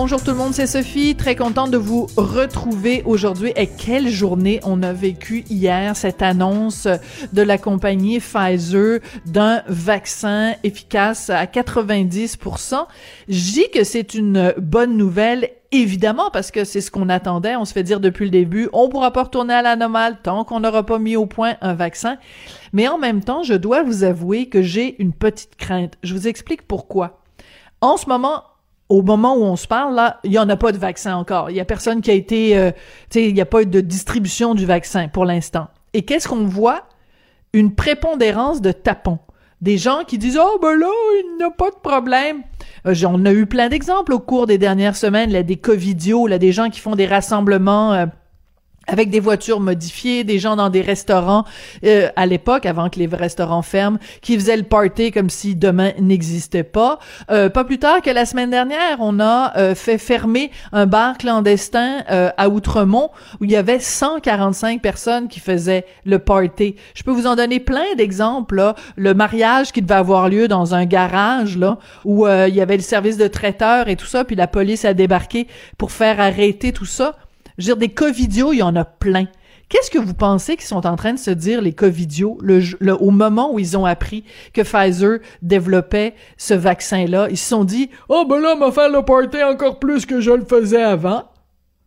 Bonjour tout le monde, c'est Sophie. Très contente de vous retrouver aujourd'hui. Et quelle journée on a vécu hier, cette annonce de la compagnie Pfizer d'un vaccin efficace à 90%. Je dis que c'est une bonne nouvelle Évidemment, parce que c'est ce qu'on attendait. On se fait dire depuis le début, on pourra pas retourner à la normale tant qu'on n'aura pas mis au point un vaccin. Mais en même temps, je dois vous avouer que j'ai une petite crainte. Je vous explique pourquoi. En ce moment, au moment où on se parle, là, il n'y en a pas de vaccin encore. Il y a personne qui a été, euh, tu sais, il n'y a pas eu de distribution du vaccin pour l'instant. Et qu'est-ce qu'on voit? Une prépondérance de tapons. Des gens qui disent, oh, ben là, il n'y a pas de problème. Euh, on a eu plein d'exemples au cours des dernières semaines, là, des covidios, là, des gens qui font des rassemblements, euh, avec des voitures modifiées, des gens dans des restaurants euh, à l'époque, avant que les restaurants ferment, qui faisaient le party comme si demain n'existait pas. Euh, pas plus tard que la semaine dernière, on a euh, fait fermer un bar clandestin à Outremont où il y avait 145 personnes qui faisaient le party. Je peux vous en donner plein d'exemples. Le mariage qui devait avoir lieu dans un garage là où il y avait le service de traiteur et tout ça, puis la police a débarqué pour faire arrêter tout ça. Je veux dire, des covidios, il y en a plein. Qu'est-ce que vous pensez qu'ils sont en train de se dire, les covidios, le, au moment où ils ont appris que Pfizer développait ce vaccin-là? Ils se sont dit, oh ben là, on va faire le party encore plus que je le faisais avant.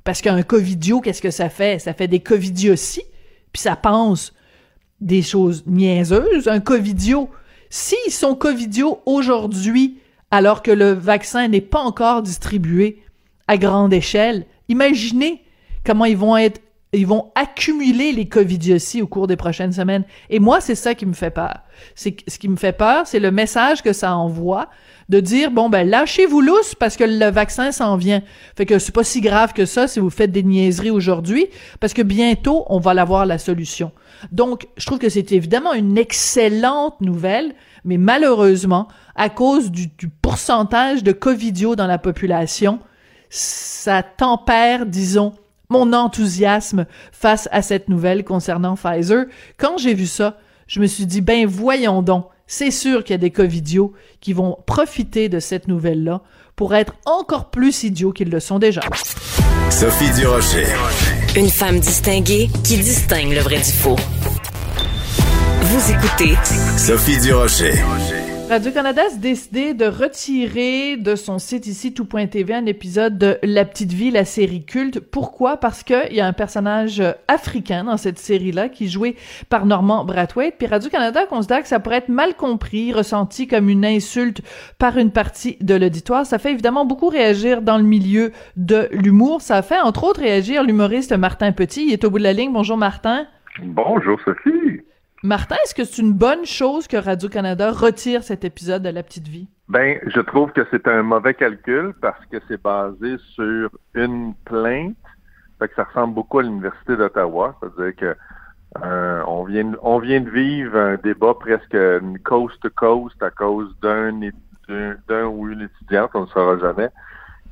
Parce qu'un covidio, qu'est-ce que ça fait? Ça fait des covidioties, puis ça pense des choses niaiseuses. Un covidio, s'ils sont covidios aujourd'hui, alors que le vaccin n'est pas encore distribué à grande échelle, imaginez comment ils vont être ils vont accumuler les covidioties au cours des prochaines semaines. Et moi, c'est ça qui me fait peur. C'est ce qui me fait peur, c'est le message que ça envoie de dire bon ben lâchez-vous lousse parce que le vaccin s'en vient. Fait que c'est pas si grave que ça si vous faites des niaiseries aujourd'hui parce que bientôt on va l'avoir la solution. Donc, je trouve que c'est évidemment une excellente nouvelle, mais malheureusement, à cause du, du pourcentage de covidio dans la population, ça tempère, disons, mon enthousiasme face à cette nouvelle concernant Pfizer. Quand j'ai vu ça, je me suis dit, ben voyons donc, c'est sûr qu'il y a des covidios qui vont profiter de cette nouvelle-là pour être encore plus idiots qu'ils le sont déjà. Sophie Durocher. Une femme distinguée qui distingue le vrai du faux. Vous écoutez Sophie Durocher. Radio-Canada a décidé de retirer de son site ici, tout.tv, un épisode de La Petite Vie, la série culte. Pourquoi? Parce qu'il y a un personnage africain dans cette série-là qui est joué par Normand Brathwaite. Puis Radio-Canada considère que ça pourrait être mal compris, ressenti comme une insulte par une partie de l'auditoire. Ça fait évidemment beaucoup réagir dans le milieu de l'humour. Ça fait entre autres réagir l'humoriste Martin Petit. Il est au bout de la ligne. Bonjour Martin. Bonjour Sophie. Martin, est-ce que c'est une bonne chose que Radio-Canada retire cet épisode de La Petite Vie? Ben, je trouve que c'est un mauvais calcul parce que c'est basé sur une plainte. Fait que ça ressemble beaucoup à l'Université d'Ottawa. C'est-à-dire que euh, on vient on vient de vivre un débat presque coast to coast à cause d'un ou une étudiante, on ne saura jamais,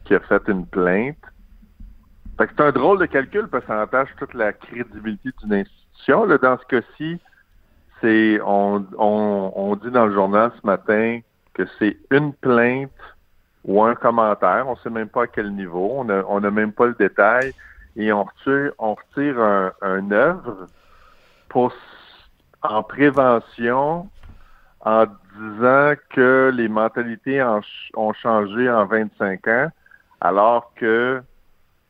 qui a fait une plainte. Fait que c'est un drôle de calcul parce que ça entache toute la crédibilité d'une institution. Dans ce cas-ci, c'est on, on, on, dit dans le journal ce matin que c'est une plainte ou un commentaire, on sait même pas à quel niveau, on n'a a même pas le détail, et on retire, on retire un, œuvre pour en prévention en disant que les mentalités ont changé en 25 ans, alors que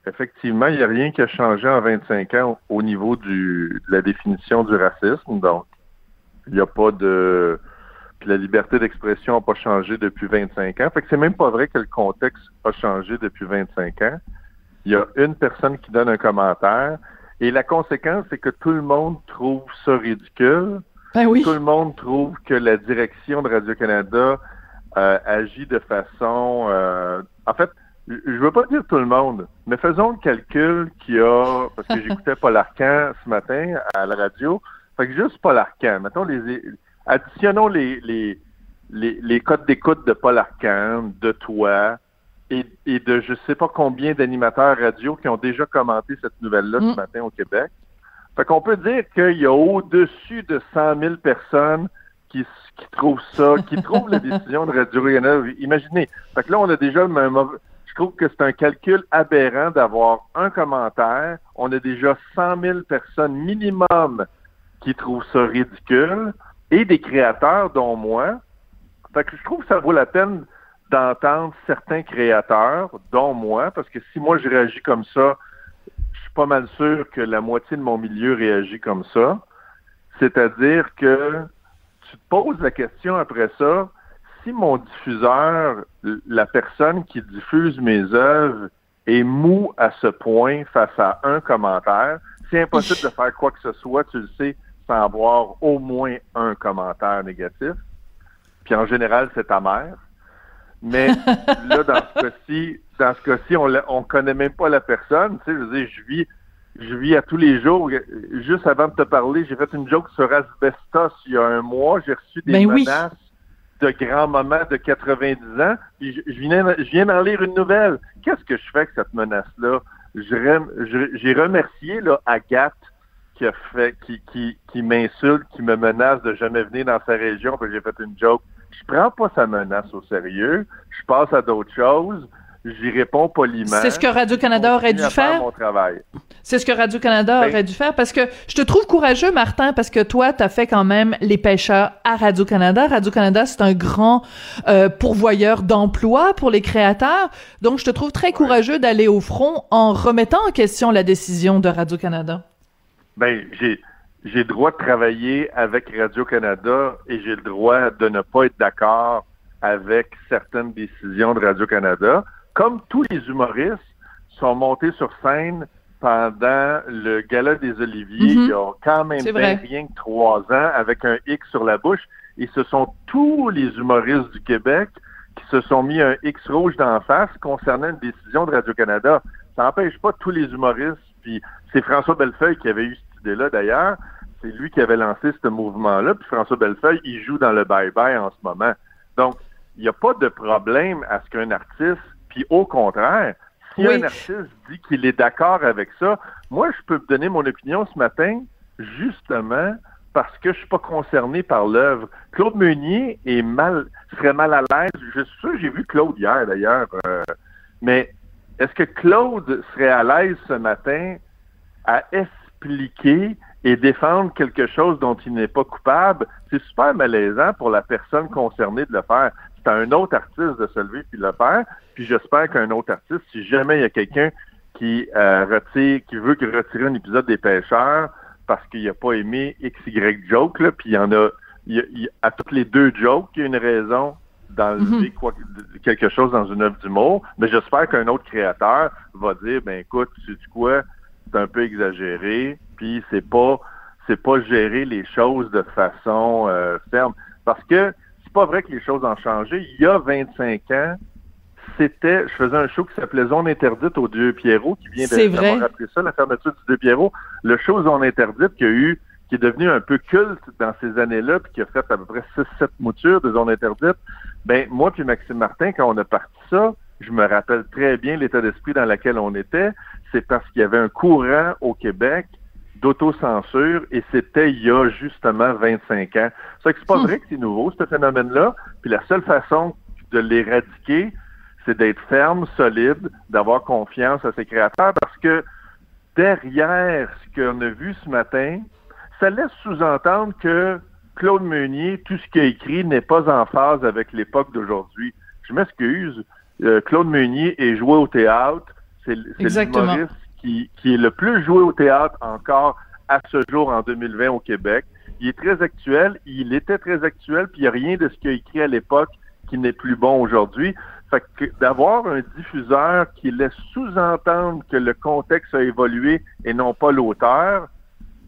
effectivement, il n'y a rien qui a changé en 25 ans au niveau du, de la définition du racisme. Donc, il n'y a pas de. Puis la liberté d'expression n'a pas changé depuis 25 ans. Fait que c'est même pas vrai que le contexte a changé depuis 25 ans. Il y a une personne qui donne un commentaire. Et la conséquence, c'est que tout le monde trouve ça ridicule. Ben oui. Tout le monde trouve que la direction de Radio-Canada euh, agit de façon... Euh, en fait, je veux pas dire tout le monde, mais faisons le calcul qu'il y a... Parce que j'écoutais Paul Arcan ce matin à la radio. Fait que juste Paul Arcand, mettons les additionnons les, les, les, les codes d'écoute de Paul Arcand, de toi et, et de je sais pas combien d'animateurs radio qui ont déjà commenté cette nouvelle-là Mm. ce matin au Québec. Fait qu'on peut dire qu'il y a au-dessus de 100 000 personnes qui, qui trouvent ça, qui trouvent la décision de Radio-Canada. Imaginez. Fait que là, on a déjà un mauvais... Je trouve que c'est un calcul aberrant d'avoir un commentaire. On a déjà 100 000 personnes minimum qui trouvent ça ridicule et des créateurs, dont moi. Fait que je trouve que ça vaut la peine d'entendre certains créateurs, dont moi, parce que si moi je réagis comme ça, je suis pas mal sûr que la moitié de mon milieu réagit comme ça. C'est-à-dire que tu te poses la question après ça, si mon diffuseur, la personne qui diffuse mes œuvres, est mou à ce point face à un commentaire, c'est impossible de faire quoi que ce soit, tu le sais, sans avoir au moins un commentaire négatif. Puis en général, c'est ta mère. Mais là, dans ce cas-ci, dans ce cas-ci, on, on connaît même pas la personne. Tu sais, je veux dire, je vis, je vis à tous les jours. Juste avant de te parler, j'ai fait une joke sur asbestos il y a un mois. J'ai reçu des Ben oui. menaces de grand-maman de 90 ans. Puis je, je viens, je viens d'en lire une nouvelle. Qu'est-ce que je fais avec cette menace-là? J'ai remercié là, Agathe qui a fait, qui, qui, qui m'insulte, qui me menace de jamais venir dans sa région, parce que j'ai fait une joke. Je prends pas sa menace au sérieux. Je passe à d'autres choses. J'y réponds poliment. C'est ce que Radio-Canada aurait dû faire. C'est ce que Radio-Canada Ben- aurait dû faire parce que je te trouve courageux, Martin, parce que toi, t'as fait quand même les pêcheurs à Radio-Canada. Radio-Canada, c'est un grand euh, pourvoyeur d'emplois pour les créateurs. Donc, je te trouve très courageux d'aller au front en remettant en question la décision de Radio-Canada. Ben, j'ai j'ai le droit de travailler avec Radio-Canada et j'ai le droit de ne pas être d'accord avec certaines décisions de Radio-Canada. Comme tous les humoristes sont montés sur scène pendant le Gala des Oliviers, Mhm. il y a quand même bien rien que trois ans, avec un X sur la bouche. Et ce sont tous les humoristes du Québec qui se sont mis un X rouge d'en face concernant une décision de Radio-Canada. Ça n'empêche pas tous les humoristes. Puis c'est François Bellefeuille qui avait eu cette idée-là d'ailleurs. C'est lui qui avait lancé ce mouvement-là. Puis François Bellefeuille, il joue dans le bye-bye en ce moment. Donc, il n'y a pas de problème à ce qu'un artiste, puis au contraire, si Oui. un artiste dit qu'il est d'accord avec ça, moi, je peux te donner mon opinion ce matin, justement parce que je suis pas concerné par l'œuvre. Claude Meunier est mal, serait mal à l'aise. Je suis sûr, j'ai vu Claude hier d'ailleurs, euh, mais est-ce que Claude serait à l'aise ce matin à expliquer et défendre quelque chose dont il n'est pas coupable? C'est super malaisant pour la personne concernée de le faire. C'est à un autre artiste de se lever puis de le faire. Puis j'espère qu'un autre artiste, si jamais il y a quelqu'un qui euh, retire, qui veut que retirer un épisode des pêcheurs parce qu'il n'a pas aimé XY joke, là, puis il y en a, il y a- il y a- à toutes les deux jokes, il y a une raison d'enlever quoi, quelque chose dans une œuvre d'humour, mais j'espère qu'un autre créateur va dire, ben écoute, tu sais quoi, c'est un peu exagéré, puis c'est pas, c'est pas gérer les choses de façon euh, ferme, parce que c'est pas vrai que les choses ont changé. Il y a 25 ans, c'était, je faisais un show qui s'appelait Zone interdite au Dieu Pierrot, qui vient d'avoir appris ça, la fermeture du Dieu Pierrot. Le show Zone interdite qui a eu, qui est devenu un peu culte dans ces années-là, puis qui a fait à peu près 6-7 moutures de Zone interdite. Ben, moi puis Maxime Martin, quand on a parti ça, je me rappelle très bien l'état d'esprit dans lequel on était. C'est parce qu'il y avait un courant au Québec d'autocensure et c'était il y a justement 25 ans. Ça fait que c'est pas Hmm. vrai que c'est nouveau, ce phénomène-là. Puis la seule façon de l'éradiquer, c'est d'être ferme, solide, d'avoir confiance à ses créateurs parce que derrière ce qu'on a vu ce matin, ça laisse sous-entendre que Claude Meunier, tout ce qu'il a écrit n'est pas en phase avec l'époque d'aujourd'hui. Je m'excuse. euh, Claude Meunier est joué au théâtre. C'est l'humoriste qui, qui est le plus joué au théâtre encore à ce jour en 2020 au Québec. Il est très actuel. Il était très actuel, puis il n'y a rien de ce qu'il a écrit à l'époque qui n'est plus bon aujourd'hui. Fait que d'avoir un diffuseur qui laisse sous-entendre que le contexte a évolué et non pas l'auteur,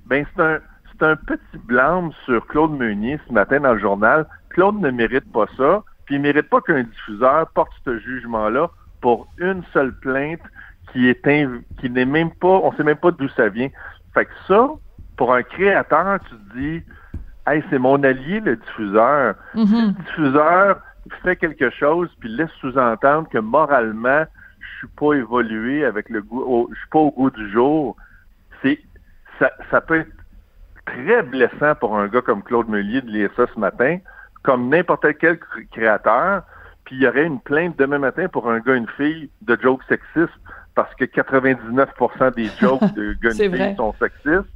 ben c'est un c'est un petit blâme sur Claude Meunier ce matin dans le journal. Claude ne mérite pas ça, puis il mérite pas qu'un diffuseur porte ce jugement-là pour une seule plainte qui est inv- qui n'est même pas, on sait même pas d'où ça vient. Fait que ça, pour un créateur, tu te dis, hey, c'est mon allié, le diffuseur. Mhm. Si le diffuseur fait quelque chose puis laisse sous-entendre que moralement, je suis pas évolué avec le goût, au- je suis pas au goût du jour, c'est ça, ça peut être très blessant pour un gars comme Claude Meunier de lire ça ce matin, comme n'importe quel cr- créateur. Puis il y aurait une plainte demain matin pour un gars, une fille de jokes sexistes parce que 99% des jokes de gars, une fille sont sexistes.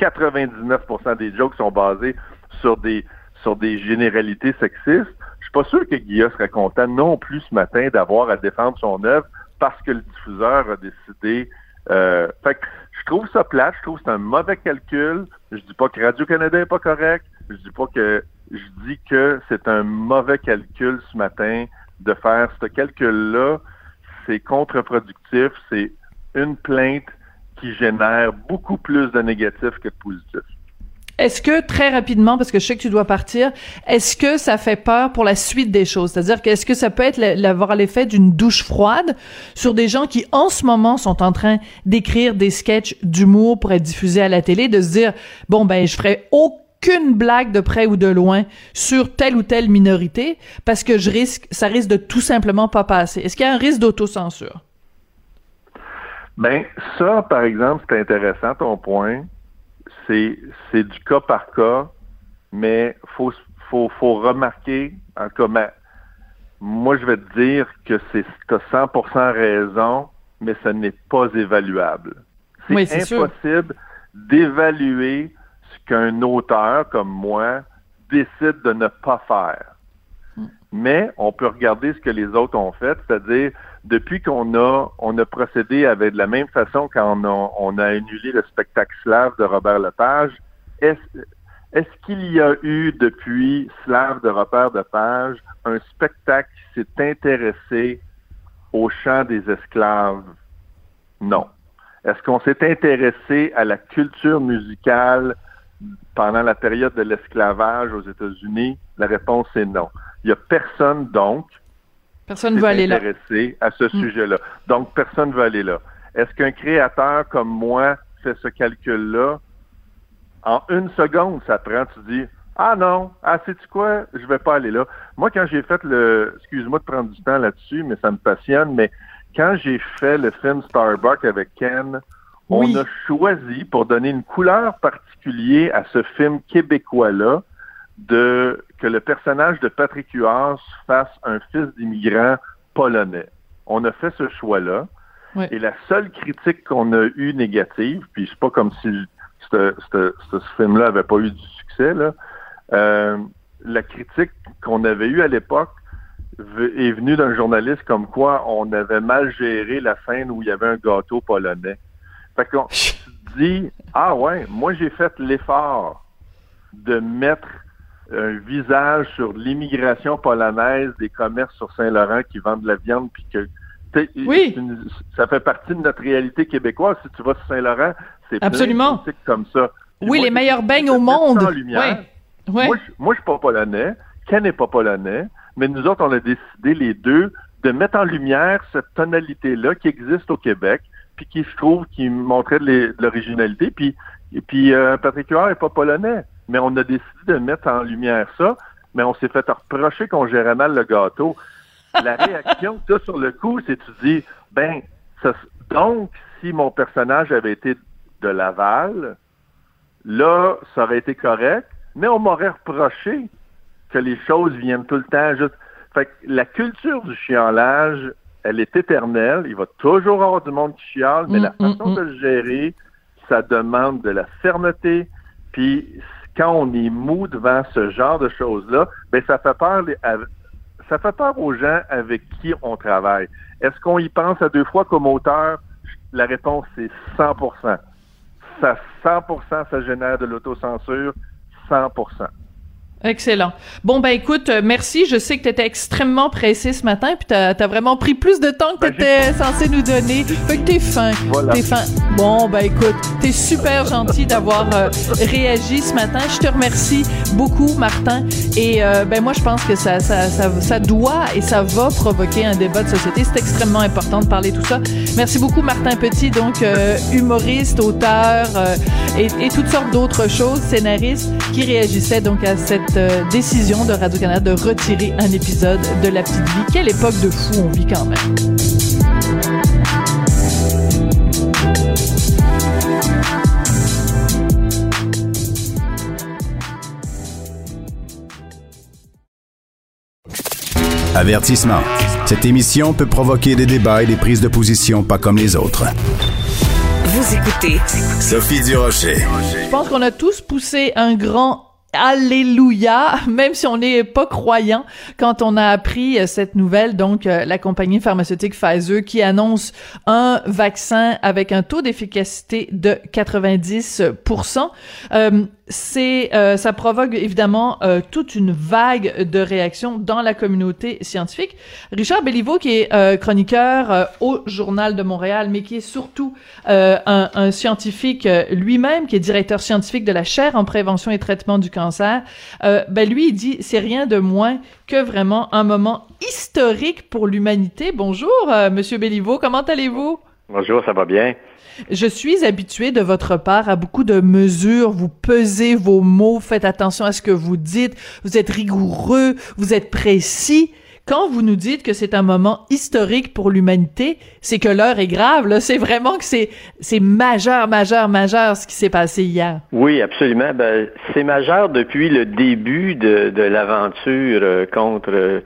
99% des jokes sont basés sur des sur des généralités sexistes. Je suis pas sûr que Guilla serait content non plus ce matin d'avoir à défendre son œuvre parce que le diffuseur a décidé. Euh, fait que je trouve ça plate, je trouve que c'est un mauvais calcul. Je dis pas que Radio-Canada est pas correct. Je dis pas que je dis que c'est un mauvais calcul ce matin de faire ce calcul-là. C'est contre-productif. C'est une plainte qui génère beaucoup plus de négatifs que de positifs. Est-ce que, très rapidement, parce que je sais que tu dois partir, est-ce que ça fait peur pour la suite des choses? C'est-à-dire que est-ce que ça peut être l'avoir l'effet d'une douche froide sur des gens qui, en ce moment, sont en train d'écrire des sketchs d'humour pour être diffusés à la télé, de se dire, bon, ben, je ferai aucune blague de près ou de loin sur telle ou telle minorité parce que je risque, ça risque de tout simplement pas passer. Est-ce qu'il y a un risque d'autocensure? Ben, ça, par exemple, c'est intéressant ton point. C'est, c'est du cas par cas, mais faut, faut, faut remarquer, en ma- moi, je vais te dire que c'est, t'as 100% raison, mais ce n'est pas évaluable. C'est Oui, sûr. impossible d'évaluer qu'un auteur comme moi décide de ne pas faire. Mais on peut regarder ce que les autres ont fait, c'est-à-dire depuis qu'on a on a procédé avec de la même façon quand on a, on a annulé le spectacle slave de Robert Lepage, est-ce est-ce qu'il y a eu depuis Slave de Robert Lepage un spectacle qui s'est intéressé au chant des esclaves? Non. Est-ce qu'on s'est intéressé à la culture musicale pendant la période de l'esclavage aux États-Unis? La réponse est non. Il n'y a personne, donc, Personne qui là. intéressé à ce sujet-là. Donc, personne ne veut aller là. Est-ce qu'un créateur comme moi fait ce calcul-là? En une seconde, ça prend, tu dis, ah non, ah, sais-tu quoi? Je vais pas aller là. Moi, quand j'ai fait le, excuse-moi de prendre du temps là-dessus, mais ça me passionne, mais quand j'ai fait le film Starbuck avec Ken, Oui. on a choisi pour donner une couleur particulière à ce film québécois-là de que le personnage de Patrick Huard fasse un fils d'immigrant polonais. On a fait ce choix-là. Ouais. Et la seule critique qu'on a eue négative, puis c'est pas comme si ce, ce- ce- ce film-là avait pas eu du succès, là, euh, la critique qu'on avait eue à l'époque est venue d'un journaliste comme quoi on avait mal géré la scène où il y avait un gâteau polonais. Fait qu'on dis, ah ouais, moi j'ai fait l'effort de mettre un visage sur l'immigration polonaise des commerces sur Saint-Laurent qui vendent de la viande puis que Oui. une- ça fait partie de notre réalité québécoise. Si tu vas sur Saint-Laurent, c'est plein de Absolument. boutiques comme ça. Puis Oui, moi, les meilleurs beignes au monde. lumière. Moi, je, moi, je suis pas polonais. Ken n'est pas polonais. Mais nous autres, on a décidé, les deux, de mettre en lumière cette tonalité-là qui existe au Québec, puis qui, je trouve, qui montrait de l'originalité. Puis, et puis euh, Patrick Huard n'est pas polonais. Mais on a décidé de mettre en lumière ça. Mais on s'est fait reprocher qu'on gérait mal le gâteau. La réaction que sur le coup, c'est tu dis, ben, donc, si mon personnage avait été de Laval, là, ça aurait été correct, mais on m'aurait reproché que les choses viennent tout le temps juste. Fait que la culture du chiolage, elle est éternelle. Il va toujours avoir du monde qui chiale, mais Mm, la mm, façon mm. de le gérer, ça demande de la fermeté. Puis quand on est mou devant ce genre de choses-là, ben ça fait peur. les- à- Ça fait peur aux gens avec qui on travaille. Est-ce qu'on y pense à deux fois comme auteur? La réponse c'est 100%. Ça 100%, ça génère de l'autocensure, 100%. Excellent. Bon, ben écoute, euh, merci. Je sais que tu étais extrêmement pressé ce matin, puis tu as, vraiment pris plus de temps que tu étais censé nous donner. Fait que t'es fin. Voilà. T'es fin. Bon, ben écoute, t'es super gentil d'avoir euh, réagi ce matin. Je te remercie beaucoup, Martin. Et euh, ben moi, je pense que ça, ça, ça, ça doit et ça va provoquer un débat de société. C'est extrêmement important de parler tout ça. Merci beaucoup, Martin Petit, donc humoriste, auteur et, et toutes sortes d'autres choses, scénariste, qui réagissait donc à cette euh, décision de Radio-Canada de retirer un épisode de La Petite Vie. Quelle époque de fou on vit quand même. Avertissement. Cette émission peut provoquer des débats et des prises de position pas comme les autres. Vous écoutez Sophie Durocher. Je pense qu'on a tous poussé un grand Alléluia, même si on n'est pas croyant quand on a appris euh, cette nouvelle, donc euh, la compagnie pharmaceutique Pfizer qui annonce un vaccin avec un taux d'efficacité de 90%. Euh, c'est euh, ça provoque évidemment euh, toute une vague de réactions dans la communauté scientifique. Richard Belliveau, qui est euh, chroniqueur au Journal de Montréal, mais qui est surtout un, scientifique lui-même, qui est directeur scientifique de la chaire en prévention et traitement du cancer, ben lui, dit c'est rien de moins que vraiment un moment historique pour l'humanité. Bonjour, Monsieur Belliveau, comment allez-vous? Bonjour, ça va bien? Je suis habituée de votre part à beaucoup de mesures. Vous pesez vos mots, faites attention à ce que vous dites. Vous êtes rigoureux, vous êtes précis. Quand vous nous dites que c'est un moment historique pour l'humanité, c'est que l'heure est grave. Là, c'est vraiment que c'est c'est majeur, majeur, majeur ce qui s'est passé hier. Oui, absolument. Ben, c'est majeur depuis le début de, de l'aventure euh, contre euh,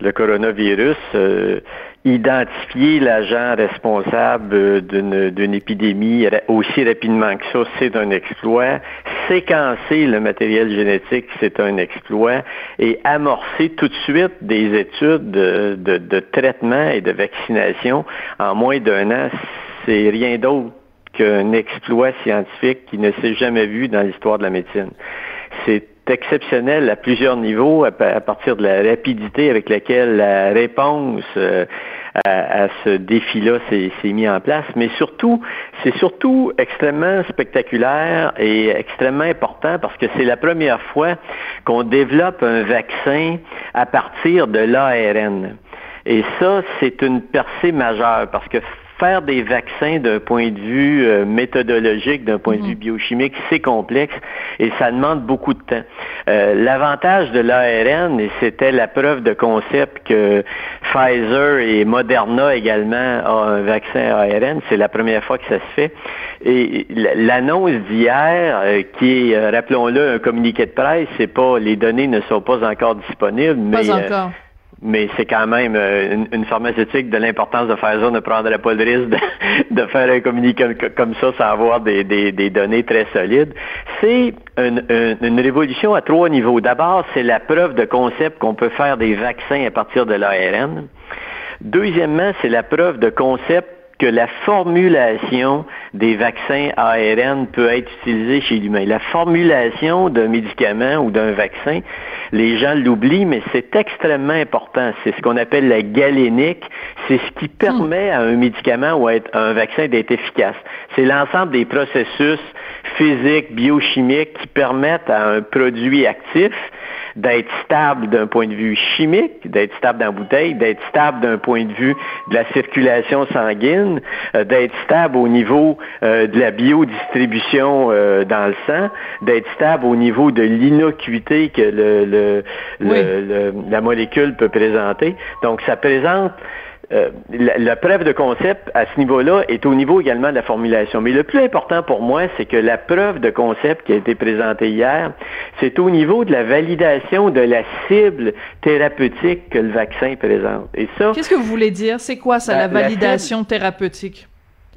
le coronavirus. Euh, identifier l'agent responsable d'une épidémie aussi rapidement que ça, c'est un exploit. Séquencer le matériel génétique, c'est un exploit. Et amorcer tout de suite des études de, de, de traitement et de vaccination en moins d'un an, c'est rien d'autre qu'un exploit scientifique qui ne s'est jamais vu dans l'histoire de la médecine. Exceptionnel à plusieurs niveaux, à, partir de la rapidité avec laquelle la réponse euh, à, ce défi-là s'est mis en place, mais surtout, c'est surtout extrêmement spectaculaire et extrêmement important parce que c'est la première fois qu'on développe un vaccin à partir de l'ARN. Et ça, c'est une percée majeure parce que faire des vaccins d'un point de vue euh, méthodologique, d'un point de vue mhm. biochimique, c'est complexe et ça demande beaucoup de temps. Euh, l'avantage de l'ARN, et c'était la preuve de concept que Pfizer et Moderna également ont un vaccin ARN, c'est la première fois que ça se fait. Et l'annonce d'hier, euh, qui est, rappelons-le, un communiqué de presse, c'est pas les données ne sont pas encore disponibles, mais pas encore mais c'est quand même euh, une, pharmaceutique de l'importance de faire ça, ne prendrait pas le risque de, faire un communiqué comme ça sans avoir des, données très solides. C'est une, une, révolution à trois niveaux. D'abord, c'est la preuve de concept qu'on peut faire des vaccins à partir de l'ARN. Deuxièmement, c'est la preuve de concept que la formulation des vaccins ARN peut être utilisée chez l'humain. La formulation d'un médicament ou d'un vaccin, les gens l'oublient, mais c'est extrêmement important. C'est ce qu'on appelle la galénique. C'est ce qui permet à un médicament ou à un vaccin d'être efficace. C'est l'ensemble des processus physiques, biochimiques qui permettent à un produit actif d'être stable d'un point de vue chimique, d'être stable dans la bouteille, d'être stable d'un point de vue de la circulation sanguine, euh, d'être stable au niveau euh, de la biodistribution euh, dans le sang, d'être stable au niveau de l'innocuité que le, la molécule peut présenter. Donc, ça présente euh, la, preuve de concept à ce niveau-là est au niveau également de la formulation. Mais le plus important pour moi, c'est que la preuve de concept qui a été présentée hier, c'est au niveau de la validation de la cible thérapeutique que le vaccin présente. Et ça. Qu'est-ce que vous voulez dire? C'est quoi ça, la, validation thérapeutique?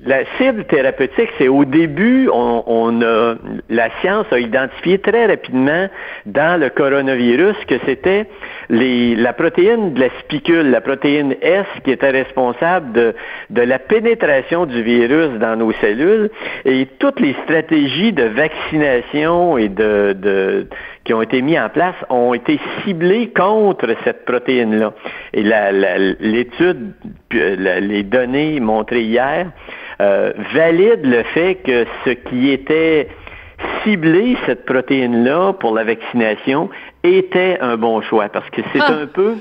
La cible thérapeutique, c'est au début, on, a, la science a identifié très rapidement dans le coronavirus que c'était la protéine de la spicule, la protéine S, qui était responsable de, de la pénétration du virus dans nos cellules. Et toutes les stratégies de vaccination et de, de qui ont été mis en place ont été ciblés contre cette protéine-là. Et l'étude, les données montrées hier, euh, valident le fait que ce qui était ciblé, cette protéine-là, pour la vaccination, était un bon choix. Parce que c'est ah. un peu...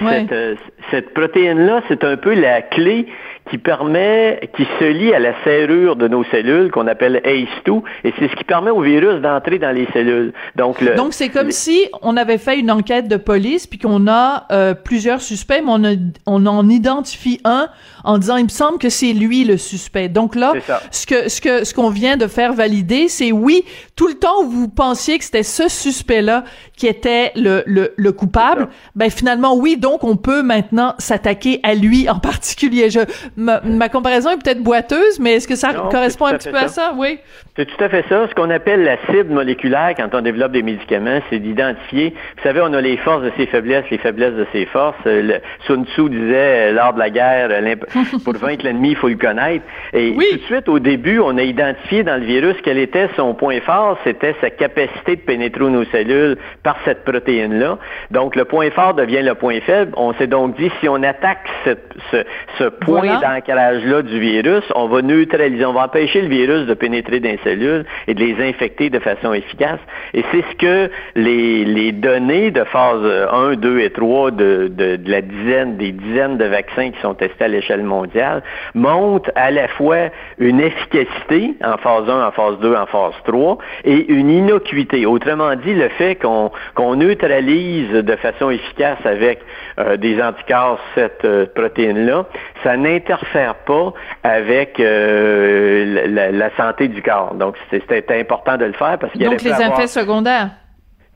Cette, euh, cette protéine-là, c'est un peu la clé qui permet, qui se lie à la serrure de nos cellules qu'on appelle ACE2, et c'est ce qui permet au virus d'entrer dans les cellules. Donc, le, donc c'est comme si on avait fait une enquête de police puis qu'on a euh, plusieurs suspects, mais on, on en identifie un en disant il me semble que c'est lui le suspect. Donc là, ce que ce que ce qu'on vient de faire valider, c'est oui, tout le temps où vous pensiez que c'était ce suspect-là qui était le le, le coupable, ben finalement oui, donc on peut maintenant s'attaquer à lui en particulier. Je ma, comparaison est peut-être boiteuse, mais est-ce que ça correspond un petit peu à ça? Oui. C'est tout à fait ça. Ce qu'on appelle la cible moléculaire quand on développe des médicaments, c'est d'identifier. Vous savez, on a les forces de ses faiblesses, les faiblesses de ses forces. Le, Sun Tzu disait, euh, lors de la guerre, pour vaincre l'ennemi, il faut le connaître. Et tout de suite, au début, on a identifié dans le virus quel était son point fort. C'était sa capacité de pénétrer nos cellules par cette protéine-là. Donc, le point fort devient le point faible. On s'est donc dit, si on attaque ce, ce, point d'ancrage-là du virus, on va neutraliser, on va empêcher le virus de pénétrer dans les cellules et de les infecter de façon efficace. Et c'est ce que les, données de phase 1, 2 et 3 de, la dizaine, des dizaines de vaccins qui sont testés à l'échelle mondiale montrent à la fois une efficacité en phase 1, en phase 2, en phase 3 et une innocuité. Autrement dit, le fait qu'on qu'on neutralise de façon efficace avec euh, des anticorps cette euh, protéine-là, ça n'interfère pas avec euh, la, santé du corps. Donc, c'était important de le faire parce qu'il y Donc, les effets secondaires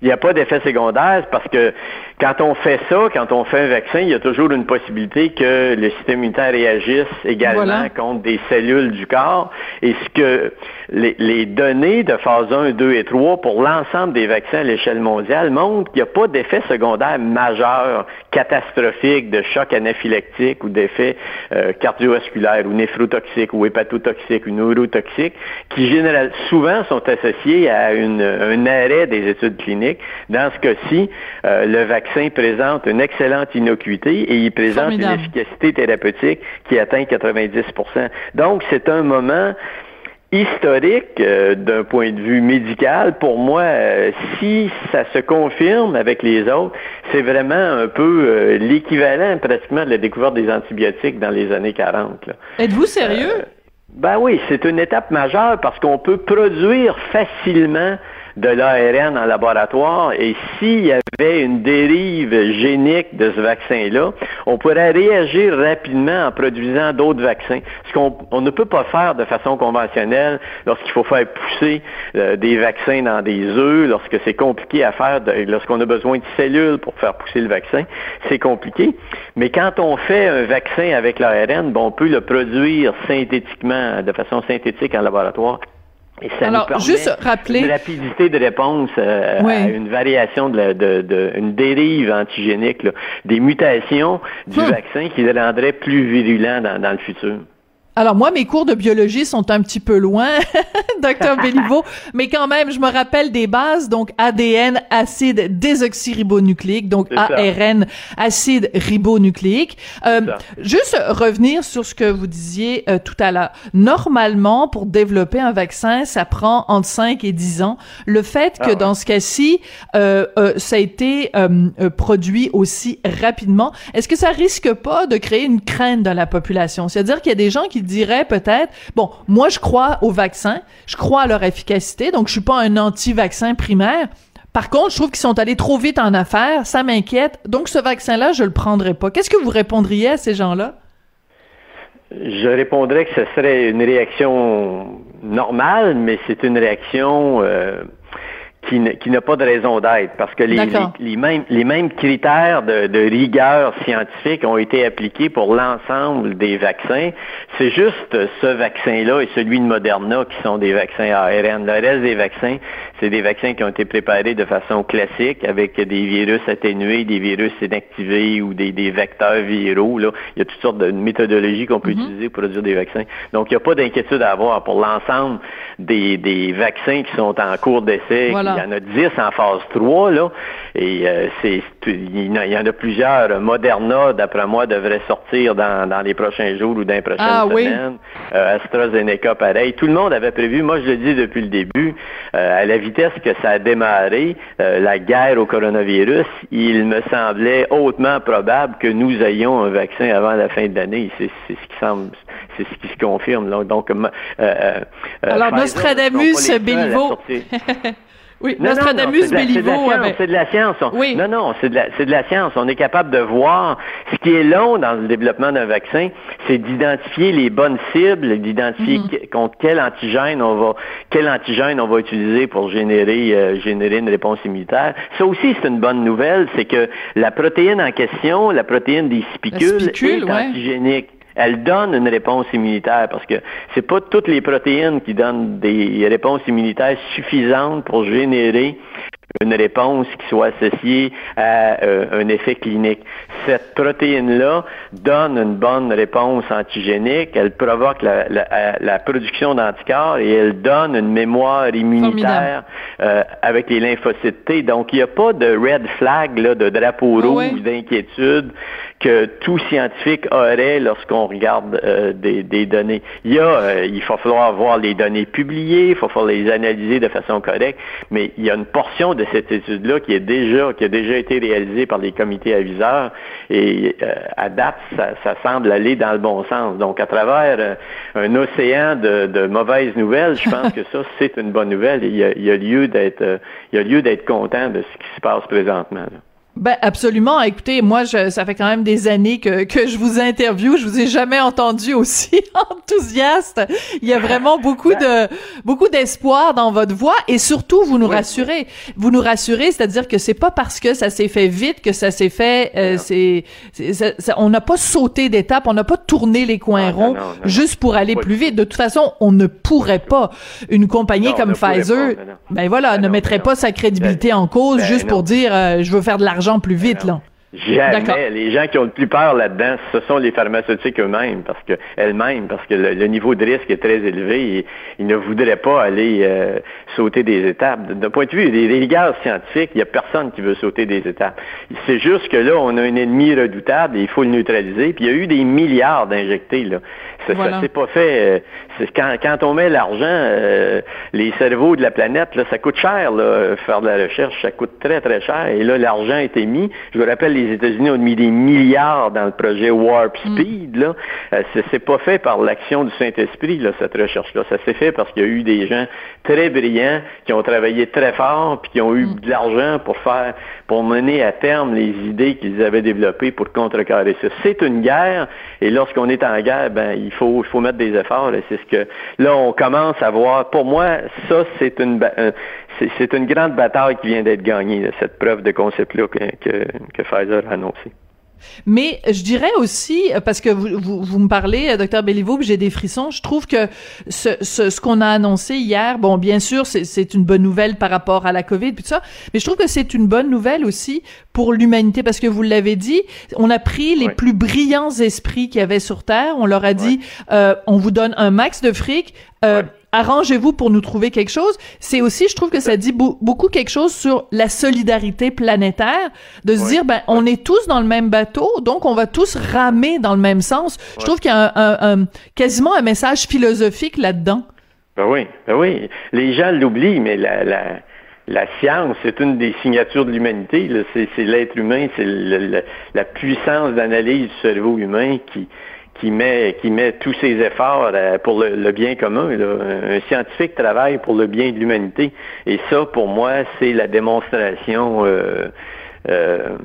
il n'y a pas d'effet secondaire parce que quand on fait ça, quand on fait un vaccin, il y a toujours une possibilité que le système immunitaire réagisse également contre des cellules du corps. Et ce que les, données de phase 1, 2 et 3 pour l'ensemble des vaccins à l'échelle mondiale montrent qu'il n'y a pas d'effet secondaire majeur, catastrophique, de choc anaphylactique ou d'effet euh, cardiovasculaire ou néphrotoxique ou hépatotoxique ou neurotoxique qui généralement souvent sont associés à un arrêt des études cliniques. Dans ce cas-ci, euh, le vaccin présente une excellente innocuité et il présente une efficacité thérapeutique qui atteint 90 Donc, c'est un moment historique euh, d'un point de vue médical, pour moi, euh, si ça se confirme avec les autres, c'est vraiment un peu euh, l'équivalent pratiquement de la découverte des antibiotiques dans les années 40. Êtes-vous sérieux? ben oui, c'est une étape majeure parce qu'on peut produire facilement de l'ARN en laboratoire et s'il y avait une dérive génique de ce vaccin-là, on pourrait réagir rapidement en produisant d'autres vaccins. Ce qu'on ne peut pas faire de façon conventionnelle lorsqu'il faut faire pousser euh, des vaccins dans des œufs, lorsque c'est compliqué à faire, lorsqu'on a besoin de cellules pour faire pousser le vaccin, c'est compliqué. Mais quand on fait un vaccin avec l'ARN, bon, on peut le produire synthétiquement, de façon synthétique en laboratoire et ça Alors, nous juste rappeler une rapidité de réponse euh, à une variation de, de, de, une dérive antigénique, des mutations du hum. vaccin qui le rendraient plus virulent dans, dans le futur. Alors moi, mes cours de biologie sont un petit peu loin, docteur Béliveau, mais quand même, je me rappelle des bases, donc ADN, acide désoxyribonucléique, donc ARN, acide ribonucléique. Euh, juste revenir sur ce que vous disiez euh, tout à l'heure. Normalement, pour développer un vaccin, ça prend entre 5 et 10 ans. Le fait que ah dans ce cas-ci, euh, euh, ça a été produit aussi rapidement, est-ce que ça risque pas de créer une crainte dans la population? C'est-à-dire qu'il y a des gens qui dirait peut-être, bon, moi je crois aux vaccins, je crois à leur efficacité, donc je suis pas un anti-vaccin primaire. Par contre, je trouve qu'ils sont allés trop vite en affaires, ça m'inquiète. Donc ce vaccin-là, je le prendrai pas. Qu'est-ce que vous répondriez à ces gens-là? Je répondrais que ce serait une réaction normale, mais c'est une réaction euh, qui, n'a pas de raison d'être parce que les, les, mêmes, les mêmes critères de, de, rigueur scientifique ont été appliqués pour l'ensemble des vaccins. C'est juste ce vaccin-là et celui de Moderna qui sont des vaccins ARN. Le reste des vaccins, c'est des vaccins qui ont été préparés de façon classique avec des virus atténués, des virus inactivés ou des, des vecteurs viraux. Là. Il y a toutes sortes de méthodologies qu'on peut mm-hmm. utiliser pour produire des vaccins. Donc, il n'y a pas d'inquiétude à avoir pour l'ensemble des, des vaccins qui sont en cours d'essai, Il y en a 10 en phase 3, là. Et euh, c'est il y en a plusieurs. Moderna, d'après moi, devrait sortir dans, dans les prochains jours ou dans les prochaines ah, semaines. Euh, AstraZeneca, pareil. Tout le monde avait prévu, moi je le dis depuis le début, euh, à la vitesse que ça a démarré, la guerre au coronavirus, il me semblait hautement probable que nous ayons un vaccin avant la fin de l'année. C'est ce qui semble c'est ce qui se confirme. Là. Donc, euh, euh, Alors, Nostradamus, Béliveau. Oui, Nostradamus, Béliveau. C'est de la science. Oui. Non, non, c'est de, la, de la science. On est capable de voir. Ce qui est long dans le développement d'un vaccin, c'est d'identifier les bonnes cibles, d'identifier mhm. contre quel antigène on va, quel antigène on va utiliser pour générer, euh, générer une réponse immunitaire. Ça aussi, c'est une bonne nouvelle, c'est que la protéine en question, la protéine des spicules, est antigénique elle donne une réponse immunitaire parce que c'est pas toutes les protéines qui donnent des réponses immunitaires suffisantes pour générer une réponse qui soit associée à euh, un effet clinique. Cette protéine-là donne une bonne réponse antigénique, elle provoque la, la, production d'anticorps et elle donne une mémoire immunitaire euh, avec les lymphocytes T. Donc, il n'y a pas de red flag, là, de drapeau rouge, d'inquiétude que tout scientifique aurait lorsqu'on regarde euh, des, des, données. Il y a, il va falloir voir les données publiées, il va falloir les analyser de façon correcte, mais il y a une portion de cette étude-là qui est déjà, qui a déjà été réalisée par les comités aviseurs et euh, à date, ça, semble aller dans le bon sens. Donc, à travers euh, un océan de, mauvaises nouvelles, je pense que ça, c'est une bonne nouvelle il y a, il y a lieu d'être, euh, il y a lieu d'être content de ce qui se passe présentement. Ben absolument. Écoutez, moi, je, ça fait quand même des années que, que je vous interviewe. Je vous ai jamais entendu aussi enthousiaste. Il y a vraiment beaucoup de beaucoup d'espoir dans votre voix et surtout vous nous rassurez. Vous nous rassurez, c'est-à-dire que c'est pas parce que ça s'est fait vite que ça s'est fait. Euh, c'est on n'a pas sauté d'étape, on n'a pas tourné les coins ronds juste pour aller plus vite. De toute façon, on ne pourrait pas. Une compagnie comme Pfizer, ben voilà, ne mettrait pas sa crédibilité en cause ben juste pour dire euh, je veux faire de l'argent plus vite, là. Jamais. Les gens qui ont le plus peur là-dedans, ce sont les pharmaceutiques eux-mêmes, parce que elles-mêmes, parce que le, niveau de risque est très élevé et ils ne voudraient pas aller euh, sauter des étapes. D'un point de vue des rigueurs scientifiques, il n'y a personne qui veut sauter des étapes. C'est juste que là, on a un ennemi redoutable et il faut le neutraliser. Puis il y a eu des milliards d'injectés. Là. Ça, ça s'est pas fait. Euh, quand, quand on met l'argent, euh, les cerveaux de la planète, là, ça coûte cher là, faire de la recherche, ça coûte très très cher. Et là, l'argent a été mis. Je vous rappelle, les États-Unis ont mis des milliards dans le projet Warp mm. Speed. Là, euh, c'est pas fait par l'action du Saint-Esprit là, cette recherche-là. Ça s'est fait parce qu'il y a eu des gens très brillants qui ont travaillé très fort puis qui ont eu mm. de l'argent pour faire, pour mener à terme les idées qu'ils avaient développées pour contrecarrer ça. C'est une guerre et lorsqu'on est en guerre, ben il faut, il faut mettre des efforts. C'est ce que là on commence à voir. Pour moi, ça c'est une c'est une grande bataille qui vient d'être gagnée, cette preuve de concept-là que, que, que Pfizer a annoncé. Mais je dirais aussi, parce que vous, vous, vous me parlez, docteur Béliveau, j'ai des frissons, je trouve que ce, ce, ce qu'on a annoncé hier, bon, bien sûr, c'est une bonne nouvelle par rapport à la COVID, puis tout ça, mais je trouve que c'est une bonne nouvelle aussi pour l'humanité, parce que vous l'avez dit, on a pris les plus brillants esprits qu'il y avait sur Terre, on leur a dit, euh, on vous donne un max de fric, euh, arrangez-vous pour nous trouver quelque chose. C'est aussi, je trouve que ça dit beaucoup quelque chose sur la solidarité planétaire, de se dire, ben, on est tous dans le même bateau, donc on va tous ramer dans le même sens. Je trouve qu'il y a un, quasiment un message philosophique là-dedans. Ben oui, ben oui. Les gens l'oublient, mais la, la, la science, c'est une des signatures de l'humanité. C'est l'être humain, c'est la puissance d'analyse du cerveau humain qui, qui met qui met tous ses efforts euh, pour le, bien commun. Un scientifique travaille pour le bien de l'humanité. Et ça, pour moi, c'est la démonstration euh, euh,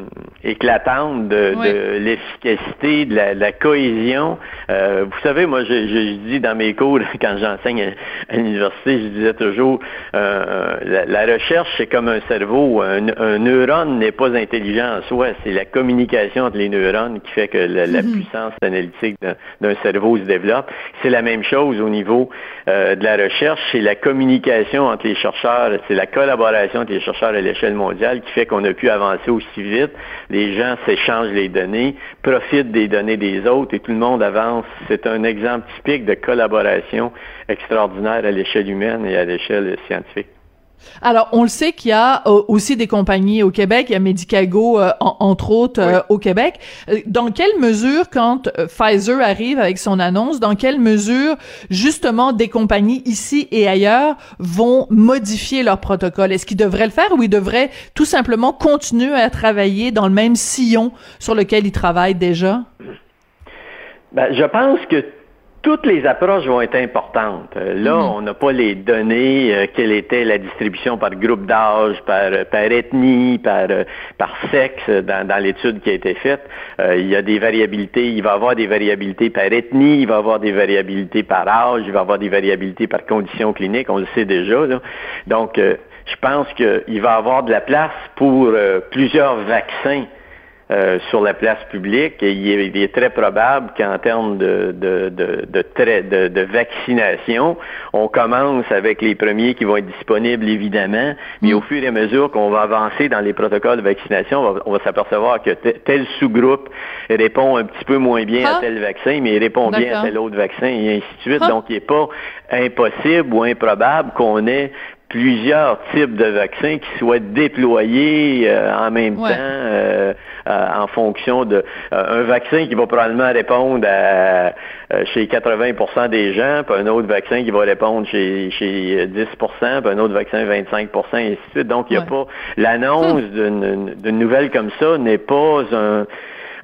éclatante de, de l'efficacité, de la, cohésion. Euh, vous savez, moi, je, je, dis dans mes cours, quand j'enseigne à, l'université, je disais toujours, euh, la, recherche, c'est comme un cerveau. Un, neurone n'est pas intelligent en soi, c'est la communication entre les neurones qui fait que la, mm-hmm. puissance analytique d'un cerveau se développe. C'est la même chose au niveau de la recherche, c'est la communication entre les chercheurs, c'est la collaboration entre les chercheurs à l'échelle mondiale qui fait qu'on a pu avancer aussi vite. Les gens s'échangent les données, profitent des données des autres et tout le monde avance. C'est un exemple typique de collaboration extraordinaire à l'échelle humaine et à l'échelle scientifique. Alors, on le sait qu'il y a euh, aussi des compagnies au Québec, il y a Medicago, euh, entre autres, euh, au Québec. Dans quelle mesure, quand Pfizer arrive avec son annonce, dans quelle mesure, justement, des compagnies ici et ailleurs vont modifier leur protocole? Est-ce qu'ils devraient le faire ou ils devraient tout simplement continuer à travailler dans le même sillon sur lequel ils travaillent déjà? Ben, je pense que toutes les approches vont être importantes. Euh, là, mhm. on n'a pas les données, euh, quelle était la distribution par groupe d'âge, par, euh, par ethnie, par, par sexe dans, dans l'étude qui a été faite. il y a des variabilités, il va y avoir des variabilités par ethnie, il va y avoir des variabilités par âge, il va y avoir des variabilités par conditions cliniques, on le sait déjà. Là. Donc, je pense qu'il va y avoir de la place pour plusieurs vaccins euh, sur la place publique. Et il, est, très probable qu'en termes de, de, de, de, de, vaccination, on commence avec les premiers qui vont être disponibles, évidemment, mais au fur et à mesure qu'on va avancer dans les protocoles de vaccination, on va, s'apercevoir que tel sous-groupe répond un petit peu moins bien à ah. tel vaccin, mais il répond bien à tel autre vaccin, et ainsi de suite. Ah. Donc, il n'est pas impossible ou improbable qu'on ait plusieurs types de vaccins qui soient déployés euh, en même temps euh, euh, en fonction de un vaccin qui va probablement répondre à, chez 80% des gens, puis un autre vaccin qui va répondre chez, chez 10 puis un autre vaccin 25 et ainsi de suite. Donc, il n'y a pas l'annonce d'une nouvelle comme ça n'est pas un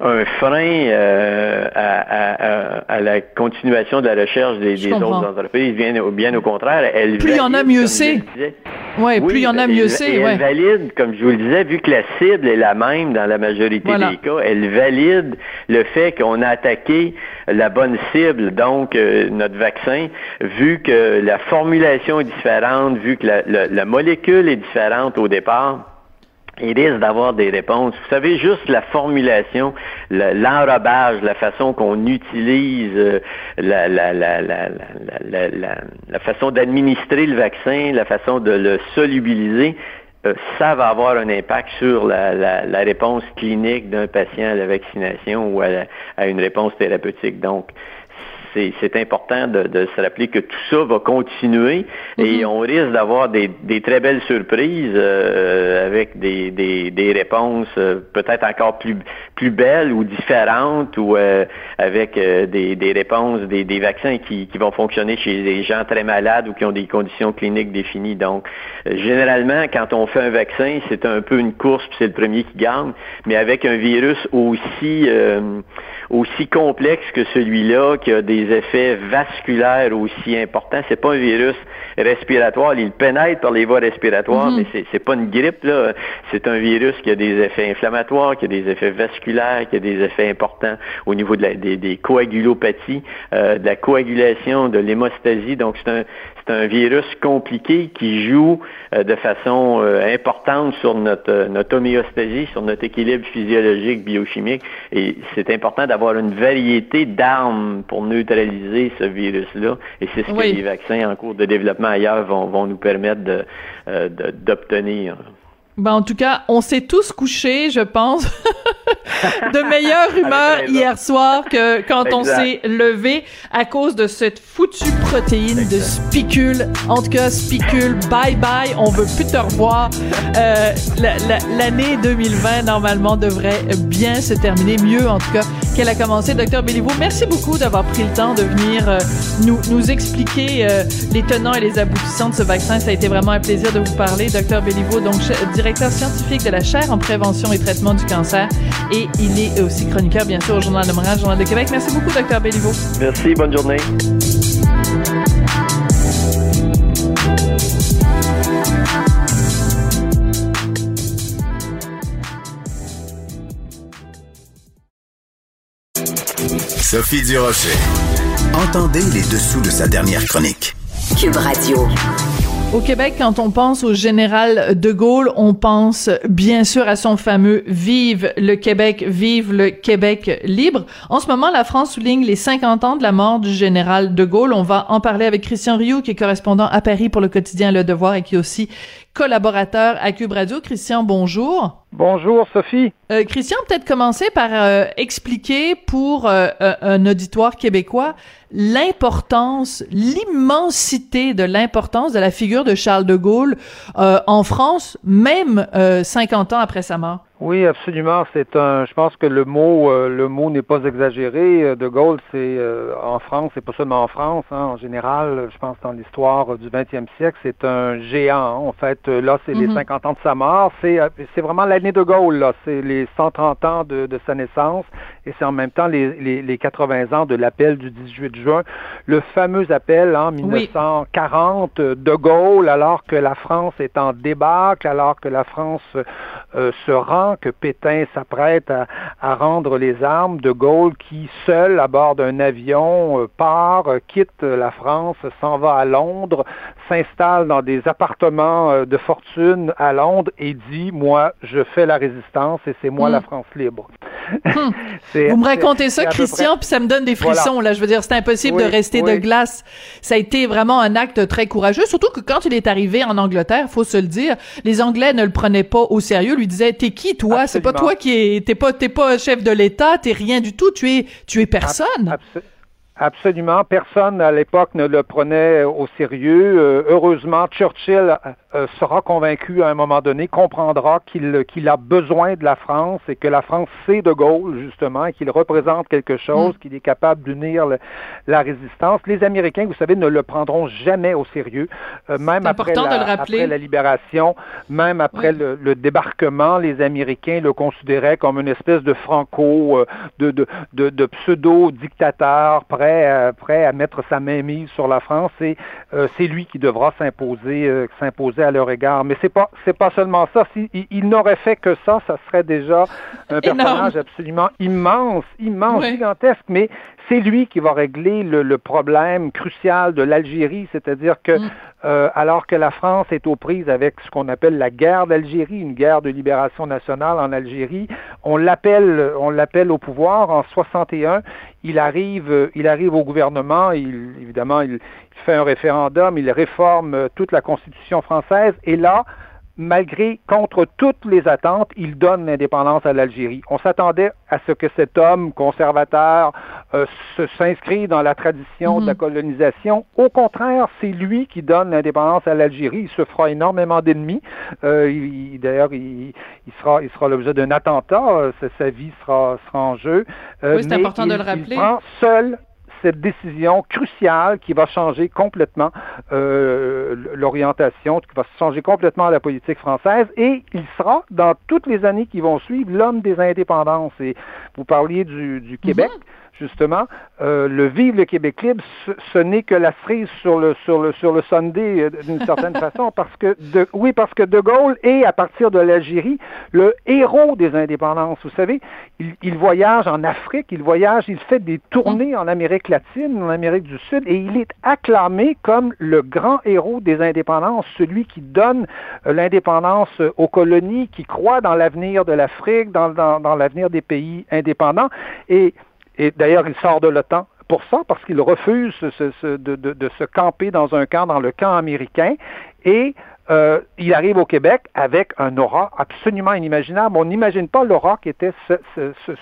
un frein euh, à, la continuation de la recherche des, autres entreprises. Bien, bien au contraire, elle plus il y en a mieux c'est. Ouais, plus il y en a mieux c'est. Elle valide, comme je vous le disais, vu que la cible est la même dans la majorité des cas, elle valide le fait qu'on a attaqué la bonne cible, donc euh, notre vaccin, vu que la formulation est différente, vu que la molécule est différente au départ il risque d'avoir des réponses. Vous savez, juste la formulation, l'enrobage, la façon qu'on utilise, euh, la, la, la, la, façon d'administrer le vaccin, la façon de le solubiliser, euh, ça va avoir un impact sur la, la réponse clinique d'un patient à la vaccination ou à, à une réponse thérapeutique. Donc, c'est important de, se rappeler que tout ça va continuer et mhm. on risque d'avoir des, très belles surprises euh, avec des, réponses euh, peut-être encore plus, plus belles ou différentes ou euh, avec des, réponses, des, vaccins qui, vont fonctionner chez des gens très malades ou qui ont des conditions cliniques définies. Donc, généralement, quand on fait un vaccin, c'est un peu une course, puis c'est le premier qui gagne, mais avec un virus aussi aussi complexe que celui-là, qui a des effets vasculaires aussi importants. C'est pas un virus respiratoire, il pénètre par les voies respiratoires, mhm. mais c'est pas une grippe là. C'est un virus qui a des effets inflammatoires, qui a des effets vasculaires, qui a des effets importants au niveau de la, des, des coagulopathies, euh, de la coagulation, de l'hémostasie. Donc c'est un c'est un virus compliqué qui joue euh, de façon euh, importante sur notre, notre homéostasie, sur notre équilibre physiologique, biochimique. Et c'est important d'avoir une variété d'armes pour neutraliser ce virus-là. Et c'est ce que les vaccins en cours de développement ailleurs vont, vont nous permettre euh, d'obtenir. Ben, en tout cas, on s'est tous couchés, je pense, de meilleure humeur hier soir que quand on s'est levé à cause de cette foutue protéine de spicule. En tout cas, spicule, bye bye, on veut plus te revoir. Euh, L'année 2020, normalement, devrait bien se terminer, mieux en tout cas qu'elle a commencé. Docteur Béliveau, merci beaucoup d'avoir pris le temps de venir euh, nous, nous expliquer euh, les tenants et les aboutissants de ce vaccin. Ça a été vraiment un plaisir de vous parler, Docteur Béliveau, donc directeur scientifique de la chaire en prévention et traitement du cancer. Et il est aussi chroniqueur, bien sûr, au Journal de Montréal, Journal de Québec. Merci beaucoup, Docteur Béliveau. Merci, bonne journée. Sophie Durocher. Entendez les dessous de sa dernière chronique. Cube Radio. Au Québec, quand on pense au général de Gaulle, on pense bien sûr à son fameux Vive le Québec, vive le Québec libre. En ce moment, la France souligne les 50 ans de la mort du général de Gaulle. On va en parler avec Christian Rioux, qui est correspondant à Paris pour le quotidien Le Devoir et qui est aussi collaborateur à Cube Radio. Christian, bonjour. Bonjour Sophie. Euh, Christian, peut-être commencer par euh, expliquer pour euh, un auditoire québécois l'importance, l'immensité de l'importance de la figure de Charles de Gaulle en France, même 50 ans après sa mort. Oui, absolument. C'est un. Je pense que le mot, euh, le mot n'est pas exagéré. Euh, de Gaulle, c'est euh, en France, c'est pas seulement en France. Hein, en général, je pense dans l'histoire du 20e siècle, c'est un géant. Hein. En fait, là, c'est les 50 mhm. ans de sa mort. C'est, c'est vraiment l'année de Gaulle. Là, c'est les 130 ans de, de sa naissance et c'est en même temps les, les, les, 80 ans de l'appel du 18 juin, le fameux appel en 1940 de Gaulle, alors que la France est en débâcle, alors que la France se rend que Pétain s'apprête à, rendre les armes, de Gaulle qui, seul à bord d'un avion, euh, part, euh, quitte la France, s'en va à Londres, s'installe dans des appartements euh, de fortune à Londres et dit, moi, je fais la résistance et c'est moi la hmm. France libre. Hmm. Vous me racontez ça, Christian, puis ça me donne des frissons. Là, je veux dire, c'est impossible de rester de glace. Ça a été vraiment un acte très courageux, surtout que quand il est arrivé en Angleterre, faut se le dire, les Anglais ne le prenaient pas au sérieux, lui disaient, t'es qui toi? C'est pas toi qui es, t'es pas, t'es pas chef de l'État, t'es rien du tout. Tu es, tu es personne. Absolument. Personne à l'époque ne le prenait au sérieux. Euh, heureusement, Churchill euh, sera convaincu à un moment donné, comprendra qu'il a besoin de la France et que la France c'est de Gaulle, justement, et qu'il représente quelque chose, mm. qu'il est capable d'unir la résistance. Les Américains, vous savez, ne le prendront jamais au sérieux. Euh, même après la, après la, libération, même après le, le, débarquement, les Américains le considéraient comme une espèce de franco, de, de, de, de pseudo-dictateur prêt euh, prêt, à mettre sa main mise sur la France et euh, c'est lui qui devra s'imposer euh, s'imposer à leur égard. Mais c'est pas c'est pas seulement ça. S'il il, n'aurait fait que ça, ça serait déjà un personnage absolument immense, immense, gigantesque. Mais c'est lui qui va régler le, problème crucial de l'Algérie, c'est-à-dire que mm. euh, alors que la France est aux prises avec ce qu'on appelle la guerre d'Algérie, une guerre de libération nationale en Algérie, on l'appelle on l'appelle au pouvoir en 61, il arrive il arrive au gouvernement, il, évidemment il fait un référendum, il réforme toute la constitution française et là malgré, contre toutes les attentes, il donne l'indépendance à l'Algérie. On s'attendait à ce que cet homme conservateur euh, s'inscrit dans la tradition de la mhm. colonisation. Au contraire, c'est lui qui donne l'indépendance à l'Algérie. Il se fera énormément d'ennemis. Euh, D'ailleurs, il, il, sera, il sera l'objet d'un attentat. Euh, sa, vie sera, sera en jeu. Euh, oui, c'est important de le rappeler. Il prend seul cette décision cruciale qui va changer complètement euh, l'orientation, qui va changer complètement la politique française, et il sera, dans toutes les années qui vont suivre, l'homme des indépendances. Et vous parliez du, du Québec. Mhm justement, euh, le Vive le Québec libre, ce, n'est que la cerise sur le sur le sur le Sunday euh, d'une certaine façon, parce que de, oui, parce que De Gaulle est à partir de l'Algérie le héros des indépendances. Vous savez, il, il, voyage en Afrique, il voyage, il fait des tournées en Amérique latine, en Amérique du Sud, et il est acclamé comme le grand héros des indépendances, celui qui donne euh, l'indépendance aux colonies, qui croit dans l'avenir de l'Afrique, dans, dans, dans l'avenir des pays indépendants, et et d'ailleurs, il sort de l'OTAN pour ça, parce qu'il refuse de, de, se camper dans un camp, dans le camp américain. Et euh, il arrive au Québec avec un aura absolument inimaginable. On n'imagine pas l'aura qui était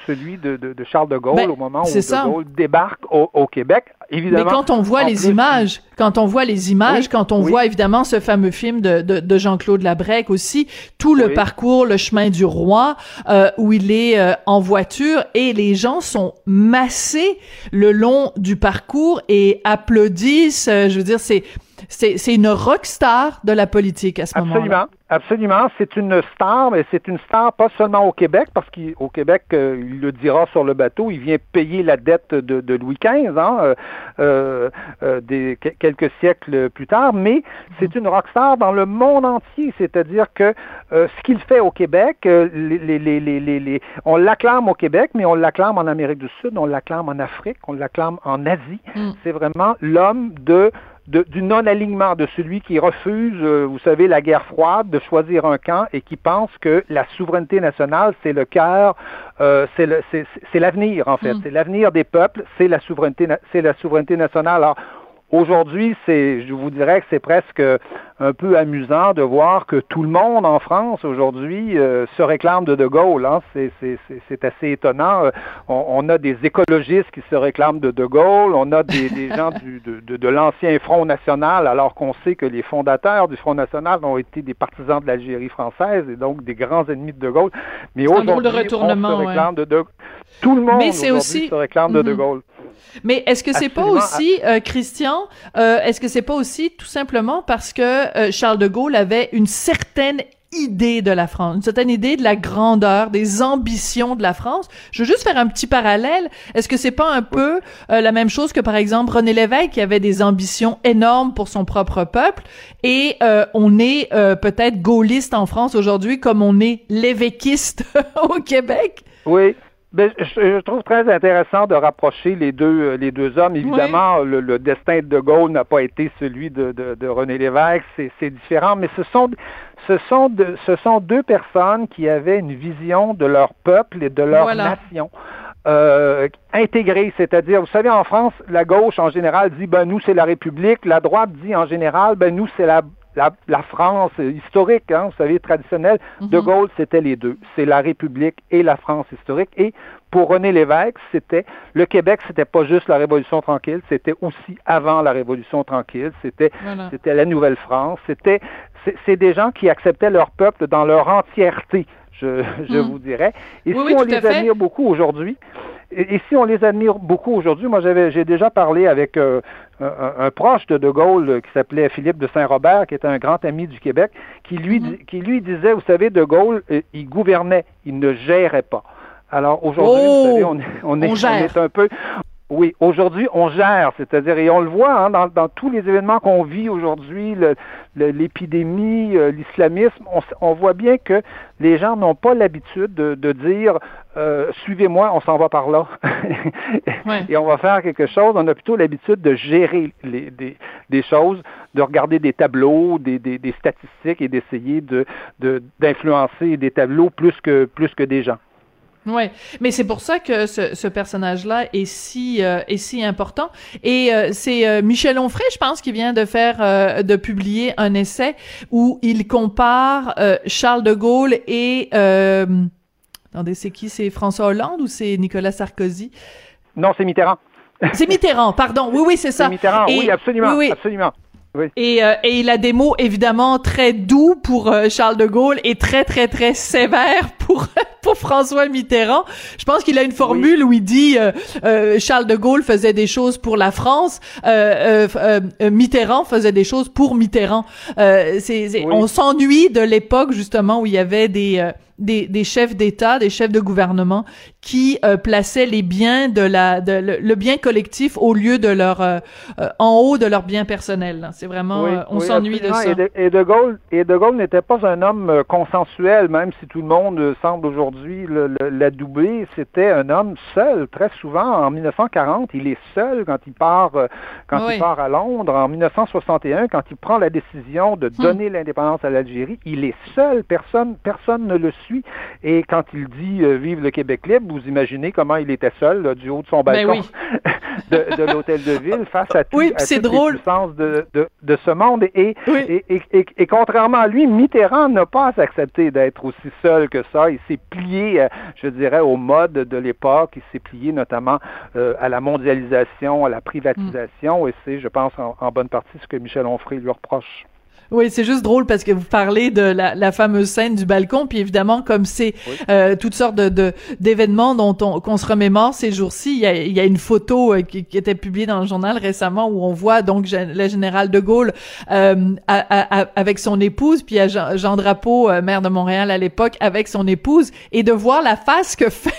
celui de, Charles de Gaulle ben, au moment où de Gaulle débarque au, Québec. Évidemment, Mais quand on voit les images, quand on voit les images, quand on voit évidemment ce fameux film de, Jean-Claude Labrec aussi, tout le parcours, le chemin du roi, euh, où il est euh, en voiture et les gens sont massés le long du parcours et applaudissent. je veux dire, c'est c'est une rockstar de la politique à ce moment-là. Absolument. Absolument, c'est une star, mais c'est une star pas seulement au Québec, parce qu'au Québec, euh, il le dira sur le bateau, il vient payer la dette de, Louis XV, hein, euh, euh, des, quelques siècles plus tard, mais c'est une rockstar dans le monde entier, c'est-à-dire que ce qu'il fait au Québec, les, les, les, on l'acclame au Québec, mais on l'acclame en Amérique du Sud, on l'acclame en Afrique, on l'acclame en Asie. Mm. C'est vraiment l'homme de du non-alignement de celui qui refuse, euh, vous savez, la guerre froide, de choisir un camp et qui pense que la souveraineté nationale, c'est le cœur, euh, c'est l'avenir en fait, mm. c'est l'avenir des peuples, c'est la souveraineté, c'est la souveraineté nationale. Alors, Aujourd'hui, c'est, je vous dirais que c'est presque un peu amusant de voir que tout le monde en France aujourd'hui euh, se réclame de De Gaulle. Hein. C'est, c'est, c'est, assez étonnant. On, on, a des écologistes qui se réclament de De Gaulle. On a des, des gens du, de, de, de l'ancien Front National, alors qu'on sait que les fondateurs du Front National ont été des partisans de l'Algérie française et donc des grands ennemis de De Gaulle. Mais aujourd'hui, on se réclame de, de Tout le monde aussi... se réclame de De mm-hmm. Gaulle. Mais est-ce que c'est pas aussi, euh, Christian, euh, est-ce que c'est pas aussi tout simplement parce que euh, Charles de Gaulle avait une certaine idée de la France, une certaine idée de la grandeur, des ambitions de la France? Je veux juste faire un petit parallèle. Est-ce que c'est pas un peu la même chose que par exemple René Lévesque qui avait des ambitions énormes pour son propre peuple et on est peut-être gaulliste en France aujourd'hui comme on est lévéquiste au Québec? Oui, ben, je, trouve très intéressant de rapprocher les deux euh, les deux hommes. Évidemment, le, destin de De Gaulle n'a pas été celui de, de, René Lévesque, c'est différent, mais ce sont ce sont de, ce sont deux personnes qui avaient une vision de leur peuple et de leur nation. Euh, intégrée, c'est-à-dire, vous savez, en France, la gauche en général dit, ben nous c'est la République, la droite dit en général, ben nous c'est la la, France historique, hein, vous savez, traditionnelle, De mhm. Gaulle, c'était les deux. C'est la République et la France historique. Et pour René Lévesque, c'était le Québec, c'était pas juste la Révolution tranquille, c'était aussi avant la Révolution tranquille, c'était c'était la Nouvelle-France, c'était c'est des gens qui acceptaient leur peuple dans leur entièreté, je, je mhm. vous dirais. Et si on les admire beaucoup aujourd'hui, et, si on les admire beaucoup aujourd'hui, moi j'avais j'ai déjà parlé avec euh, un, proche de De Gaulle euh, qui s'appelait Philippe de Saint-Robert, qui était un grand ami du Québec, qui lui, mhm. qui lui disait, vous savez, De Gaulle, euh, il gouvernait, il ne gérait pas. Alors aujourd'hui, vous savez, oh! on, est, on, est un peu, oui, aujourd'hui, on gère, c'est-à-dire, et on le voit hein, dans, dans, tous les événements qu'on vit aujourd'hui, l'épidémie, euh, l'islamisme, on, on, voit bien que les gens n'ont pas l'habitude de, de, dire euh, suivez-moi, on s'en va par là, et on va faire quelque chose. On a plutôt l'habitude de gérer les, des, des, choses, de regarder des tableaux, des, des, des statistiques et d'essayer de d'influencer des tableaux plus que plus que des gens. Ouais, mais c'est pour ça que ce, ce personnage-là est si euh, est si important. Et euh, c'est euh, Michel Onfray, je pense, qui vient de faire de publier un essai où il compare Charles de Gaulle et attendez, c'est qui? C'est François Hollande ou c'est Nicolas Sarkozy? Non, c'est Mitterrand. C'est Mitterrand, pardon. Oui, oui, c'est ça. Mitterrand, oui, absolument, oui, absolument. Oui. Et, et il a des mots évidemment très doux pour Charles de Gaulle et très très très sévères pour pour François Mitterrand. Je pense qu'il a une formule où il dit euh, euh, Charles de Gaulle faisait des choses pour la France, euh, Mitterrand faisait des choses pour Mitterrand. c'est, On s'ennuie de l'époque justement où il y avait des des, des, chefs d'État, des chefs de gouvernement qui euh, plaçaient les biens de la de, le, bien collectif au lieu de leur euh, euh, en haut de leur bien personnel. C'est vraiment on s'ennuie de ça. Et de, et de, Gaulle et de Gaulle n'était pas un homme consensuel, même si tout le monde semble aujourd'hui l'adouber. C'était un homme seul. Très souvent, en 1940, il est seul quand il part quand il part à Londres. En 1961, quand il prend la décision de hmm. donner l'indépendance à l'Algérie, il est seul. Personne personne ne le suit. Et quand il dit vive le Québec libre vous imaginez comment il était seul du haut de son ben balcon de, l'hôtel de ville face à, tout, oui, à drôle. de, de, de, ce monde. Et, et, et, et, contrairement à lui, Mitterrand n'a pas accepté d'être aussi seul que ça. Il s'est plié, euh, je dirais, au mode de l'époque. Il s'est plié notamment euh, à la mondialisation, à la privatisation. Et c'est, je pense, en, en bonne partie ce que Michel Onfray lui reproche. Oui, c'est juste drôle parce que vous parlez de la, la fameuse scène du balcon, puis évidemment, comme c'est euh, toutes sortes de d'événements dont on qu'on se remémore ces jours-ci, il y a, y a une photo euh, qui, qui, était publiée dans le journal récemment où on voit donc le général de Gaulle euh, avec son épouse, puis a Jean, Jean Drapeau, euh, maire de Montréal à l'époque, avec son épouse, et de voir la face que fait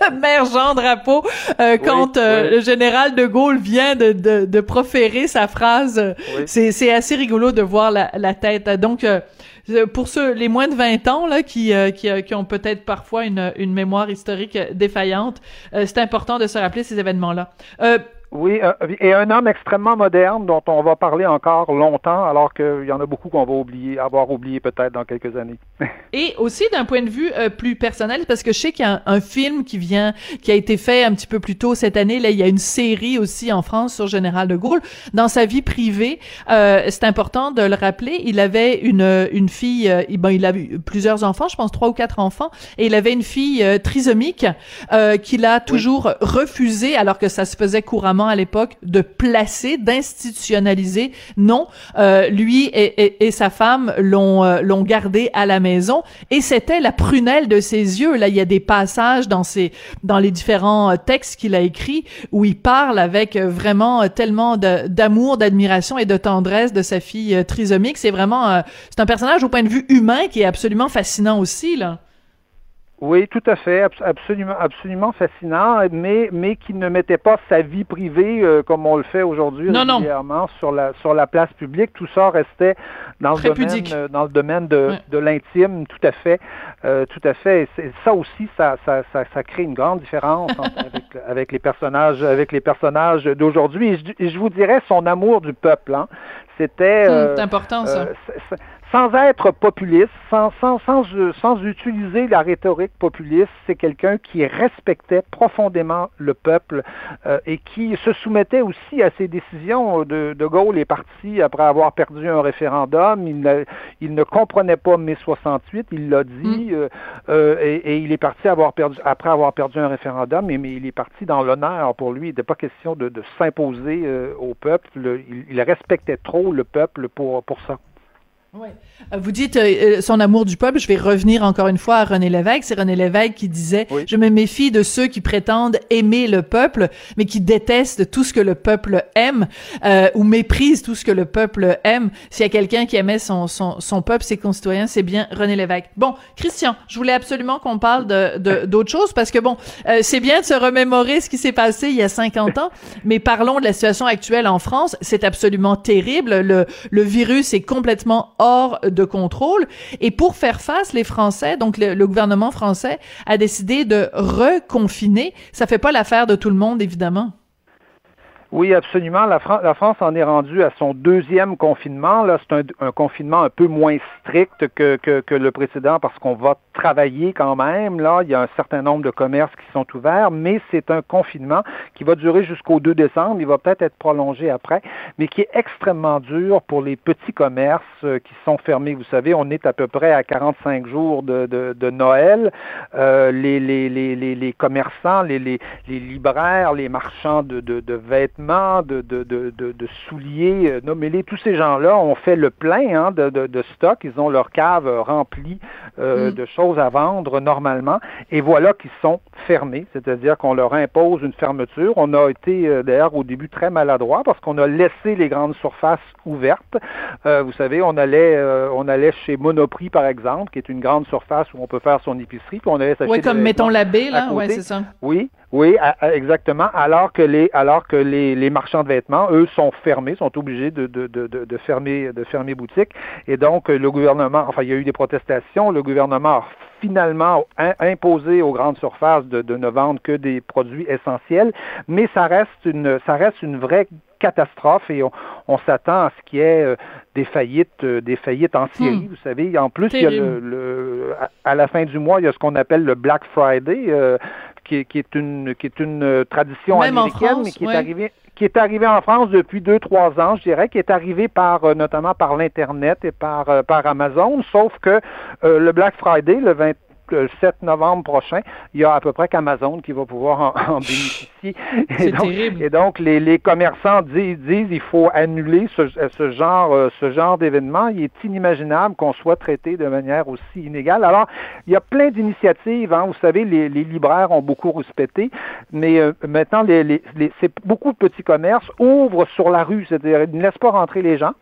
maire Jean Drapeau euh, quand le général de Gaulle vient de, de, de proférer sa phrase. C'est assez rigolo de voir la, la tête. Donc, euh, pour ceux, les moins de 20 ans, là, qui, euh, qui, euh, qui, ont peut-être parfois une, une mémoire historique défaillante, c'est important de se rappeler ces événements-là. Oui, euh, et un homme extrêmement moderne dont on va parler encore longtemps, alors qu'il y en a beaucoup qu'on va oublier, avoir oublié peut-être dans quelques années. et aussi d'un point de vue euh, plus personnel, parce que je sais qu'il y a un, film qui vient, qui a été fait un petit peu plus tôt cette année. Là, il y a une série aussi en France sur Général de Gaulle. Dans sa vie privée, euh, c'est important de le rappeler. Il avait une une fille, euh, bon, il a eu plusieurs enfants, je pense trois ou quatre enfants, et il avait une fille trisomique qu'il a toujours refusé, alors que ça se faisait couramment à l'époque de placer, d'institutionnaliser. Non, euh, lui et, sa femme l'ont euh, l'ont gardé à la maison et c'était la prunelle de ses yeux. Là, il y a des passages dans ses dans les différents euh, textes qu'il a écrits où il parle avec vraiment tellement d'amour, d'admiration et de tendresse de sa fille trisomique. C'est vraiment c'est un personnage au point de vue humain qui est absolument fascinant aussi là. Oui, tout à fait, absolument, absolument fascinant, mais mais qui ne mettait pas sa vie privée euh, comme on le fait aujourd'hui régulièrement sur la sur la place publique. Tout ça restait dans le domaine euh, dans le domaine de, de l'intime, tout à fait, euh, tout à fait. Et ça aussi, ça, ça ça, ça crée une grande différence avec, avec les personnages avec les personnages d'aujourd'hui. Et, je, vous dirais son amour du peuple. Hein. C'était. Hum, c'est important ça sans être populiste, sans, sans, sans, sans utiliser la rhétorique populiste, c'est quelqu'un qui respectait profondément le peuple euh, et qui se soumettait aussi à ses décisions. De, de Gaulle est parti après avoir perdu un référendum. Il ne, il ne comprenait pas mai 68, il l'a dit, mm. euh, euh, et, et, il est parti avoir perdu, après avoir perdu un référendum, mais, mais il est parti dans l'honneur pour lui. Il n'était pas question de, de s'imposer au peuple. Il, il respectait trop le peuple pour, pour ça. Ouais. Euh, vous dites euh, euh, son amour du peuple. Je vais revenir encore une fois à René Lévesque. C'est René Lévesque qui disait Je me méfie de ceux qui prétendent aimer le peuple, mais qui détestent tout ce que le peuple aime ou méprisent tout ce que le peuple aime. S'il y a quelqu'un qui aimait son, son, son peuple, ses concitoyens, c'est bien René Lévesque. Bon, Christian, je voulais absolument qu'on parle de d'autres choses parce que bon, c'est bien de se remémorer ce qui s'est passé il y a 50 ans, mais parlons de la situation actuelle en France. C'est absolument terrible. Le, le virus est complètement hors de contrôle. Et pour faire face, les Français, donc le, gouvernement français, a décidé de reconfiner. Ça fait pas l'affaire de tout le monde, évidemment. Oui, absolument. La, la, France en est rendue à son deuxième confinement. Là, c'est un, confinement un peu moins strict que, que, que le précédent parce qu'on va travailler quand même. Là, il y a un certain nombre de commerces qui sont ouverts, mais c'est un confinement qui va durer jusqu'au 2 décembre. Il va peut-être être prolongé après, mais qui est extrêmement dur pour les petits commerces euh, qui sont fermés. Vous savez, on est à peu près à 45 jours de, de, de Noël. Euh, les, les, les, les, commerçants, les, libraires, les marchands de, de, de vêtements, de, de, de, de souliers, euh, nommez-les, tous ces gens-là ont fait le plein hein, de, stock, ils ont leur cave remplie euh, mm. de choses à vendre normalement, et voilà qu'ils sont fermés, c'est-à-dire qu'on leur impose une fermeture. On a été euh, d'ailleurs au début très maladroit parce qu'on a laissé les grandes surfaces ouvertes. vous savez, on allait, on allait chez Monoprix par exemple, qui est une grande surface où on peut faire son épicerie, puis on allait s'acheter. Oui, comme mettons la baie là, ouais, c'est ça. Oui, oui, exactement. Alors que les alors que les, les, marchands de vêtements, eux, sont fermés, sont obligés de, de, de, de, fermer de fermer boutique. Et donc le gouvernement, enfin, il y a eu des protestations. Le gouvernement a finalement imposé aux grandes surfaces de, de ne vendre que des produits essentiels, mais ça reste une ça reste une vraie catastrophe et on, on s'attend à ce qu'il y ait euh, des faillites, euh, des faillites en série. Hmm. Vous savez, en plus, il y a le, à, la fin du mois, il y a ce qu'on appelle le Black Friday. Euh, qui, est une qui est une euh, tradition américaine, mais qui est arrivée qui est arrivé en France depuis deux trois ans, je dirais, qui est arrivé par euh, notamment par l'internet et par euh, par Amazon, sauf que le Black Friday le 20 le 7 novembre prochain, il y a à peu près qu'Amazon qui va pouvoir en, bénéficier. C'est terrible. Et donc, les, les commerçants disent, disent il faut annuler ce, ce genre, euh, ce genre d'événement. Il est inimaginable qu'on soit traité de manière aussi inégale. Alors, il y a plein d'initiatives. Hein. Vous savez, les, les, libraires ont beaucoup respecté, mais euh, maintenant, les, les, c'est beaucoup de petits commerces ouvrent sur la rue, c'est-à-dire ils ne laissent pas rentrer les gens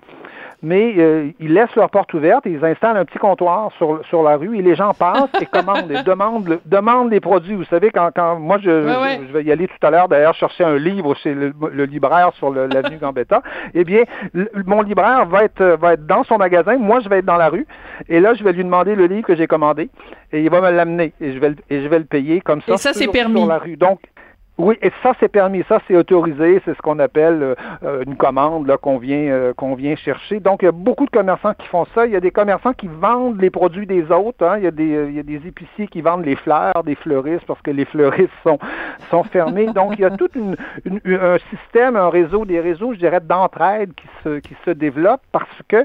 mais euh, ils laissent leur porte ouverte et ils installent un petit comptoir sur, sur la rue et les gens passent et commandent et demandent, demandent les produits. Vous savez, quand, quand moi, je, je, vais y aller tout à l'heure, d'ailleurs, chercher un livre chez le, libraire sur l'avenue Gambetta, eh bien, mon libraire va être, va être dans son magasin, moi, je vais être dans la rue, et là, je vais lui demander le livre que j'ai commandé, et il va me l'amener, et je vais, et je vais le payer comme ça, et ça, c'est permis. sur la rue. Donc, Oui, et ça, c'est permis, ça, c'est autorisé, c'est ce qu'on appelle euh, euh, une commande là, qu'on vient, euh, qu'on vient chercher. Donc, il y a beaucoup de commerçants qui font ça. Il y a des commerçants qui vendent les produits des autres. Hein. Il, y a des, il y a des épiciers qui vendent les fleurs des fleuristes parce que les fleuristes sont, sont fermés. Donc, il y a tout une, un système, un réseau, des réseaux, je dirais, d'entraide qui se, qui se développent parce que,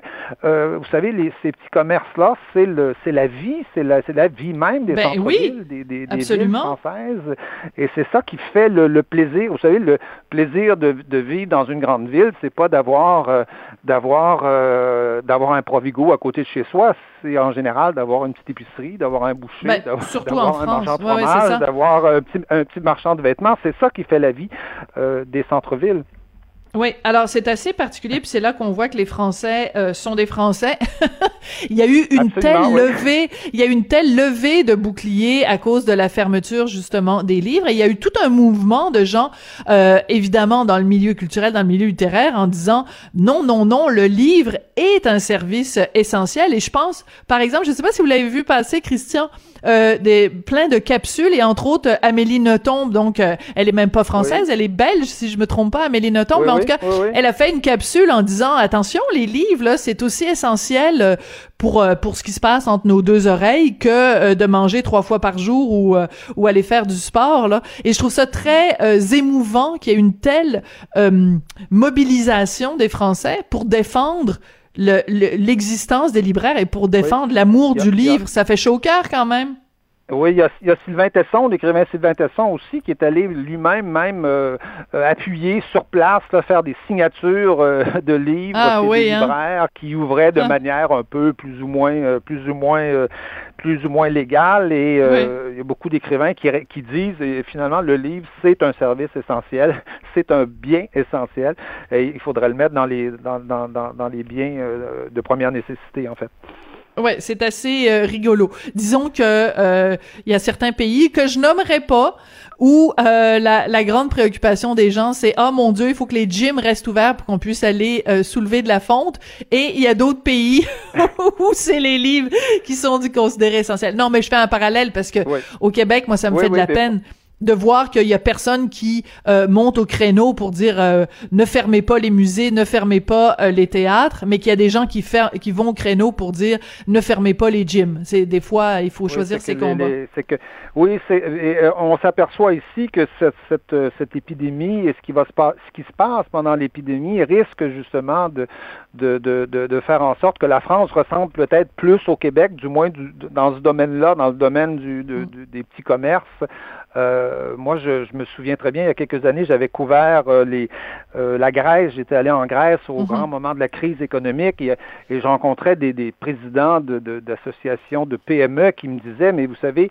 vous savez, les, ces petits commerces-là, c'est, le, c'est la vie, c'est la, c'est la vie même des ben, oui, des, des, des villes françaises. Et c'est ça qui fait le, plaisir, vous savez, le plaisir de, vivre dans une grande ville, c'est pas d'avoir euh, d'avoir euh, d'avoir un Provigo à côté de chez soi, c'est en général d'avoir une petite épicerie, d'avoir un boucher, ben, d'avoir un marchand de fromage, d'avoir un petit, un petit marchand de vêtements. C'est ça qui fait la vie euh, des centres-villes. Oui, alors c'est assez particulier, puis c'est là qu'on voit que les Français euh, sont des Français. il y a eu une telle levée, il y a eu une telle levée de boucliers à cause de la fermeture justement des livres, et il y a eu tout un mouvement de gens, euh, évidemment dans le milieu culturel, dans le milieu littéraire, en disant non, non, non, le livre est un service essentiel. Et je pense, par exemple, je ne sais pas si vous l'avez vu passer, Christian, euh, des plein de capsules et entre autres Amélie Nothomb donc euh, elle est même pas française elle est belge si je me trompe pas Amélie Nothomb. Mais en tout cas elle a fait une capsule en disant attention les livres là c'est aussi essentiel euh, pour pour ce qui se passe entre nos deux oreilles que de manger trois fois par jour ou ou aller faire du sport là. Et je trouve ça très émouvant qu'il y ait une telle mobilisation des Français pour défendre l'existence des libraires et pour défendre l'amour du livre. Ça fait chaud au cœur quand même. Oui, il y, a, il y a Sylvain Tesson, l'écrivain Sylvain Tesson aussi, qui est allé lui-même même euh, euh, appuyer sur place, faire des signatures euh, de livres, ah, oui, des hein? libraires qui ouvraient de ah. manière un peu plus ou moins, plus ou moins, plus ou moins légale. Et il y a beaucoup d'écrivains qui, qui disent, et finalement, le livre c'est un service essentiel, c'est un bien essentiel, et il faudrait le mettre dans les dans, dans, dans, dans les biens de première nécessité en fait. Ouais, c'est assez euh, rigolo. Disons que euh, il y a certains pays que je nommerai pas où euh, la, la, grande préoccupation des gens c'est ah mon dieu il faut que les gyms restent ouverts pour qu'on puisse aller soulever de la fonte et il y a d'autres pays où c'est les livres qui sont considérés essentiels. Non mais je fais un parallèle parce que au Québec moi ça me fait de la peine de voir qu'il y a personne qui euh, monte au créneau pour dire euh, ne fermez pas les musées, ne fermez pas euh, les théâtres, mais qu'il y a des gens qui, qui vont au créneau pour dire ne fermez pas les gyms. C'est des fois il faut choisir ses combats. c'est que oui, c'est on s'aperçoit ici que cette, cette, cette, épidémie et ce qui va se ce qui se passe pendant l'épidémie risque justement de de, de, de faire en sorte que la France ressemble peut-être plus au Québec, du moins du, dans ce domaine-là, dans le domaine du, mm. des petits commerces. Euh, moi, je, je, me souviens très bien, il y a quelques années, j'avais couvert euh, les, euh, la Grèce. J'étais allé en Grèce au mhm. grand moment de la crise économique et, et je rencontrais des, des présidents d'associations de, de, PME qui me disaient, mais vous savez,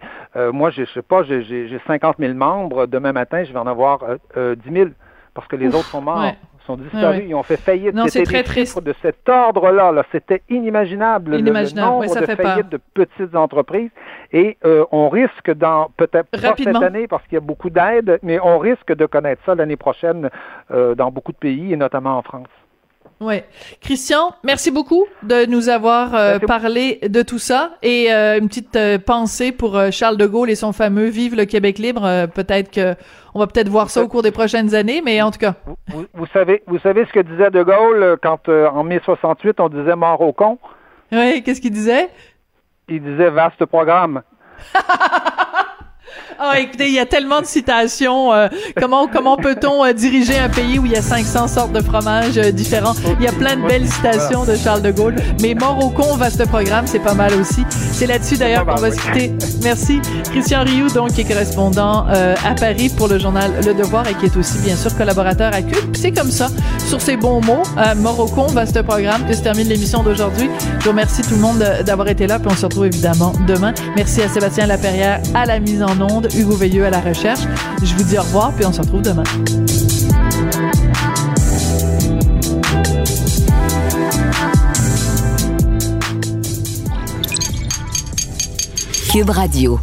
moi, je sais pas, j'ai 50 000 membres. Demain matin, je vais en avoir 10 000 parce que les autres sont morts sont disparus, ils ont fait faillite. C'était très triste. de cet ordre-là. -là, C'était inimaginable, inimaginable. Le, nombre de faillites de petites entreprises. Et euh, on risque, dans peut-être pas cette année parce qu'il y a beaucoup d'aide, mais on risque de connaître ça l'année prochaine euh, dans beaucoup de pays et notamment en France. Ouais. Christian, merci beaucoup de nous avoir euh, parlé de tout ça et euh, une petite euh, pensée pour Charles de Gaulle et son fameux Vive le Québec libre. peut-être que on va peut-être voir ça au cours des prochaines années, mais en tout cas. Vous, vous savez, vous savez ce que disait de Gaulle quand en mai 68 on disait mort au con. Oui, qu'est-ce qu'il disait? Il disait vaste programme. Ah, écoutez, il y a tellement de citations. Euh, comment comment peut-on euh, diriger un pays où il y a 500 sortes de fromages euh, différents? Il y a plein de belles citations de Charles de Gaulle. Mais mort au con, vaste programme, c'est pas mal aussi. C'est là-dessus d'ailleurs qu'on va se quitter. Merci. Christian Rioux, donc, qui est correspondant à Paris pour le journal Le Devoir et qui est aussi, bien sûr, collaborateur à Cube. C'est comme ça, sur ces bons mots, mort au con, vaste programme, que se termine l'émission d'aujourd'hui. Je vous remercie tout le monde d'avoir été là, puis on se retrouve évidemment demain. Merci à Sébastien Laperrière à la mise en Hugo Veilleux à la recherche. Je vous dis au revoir, puis on se retrouve demain. Cube Radio.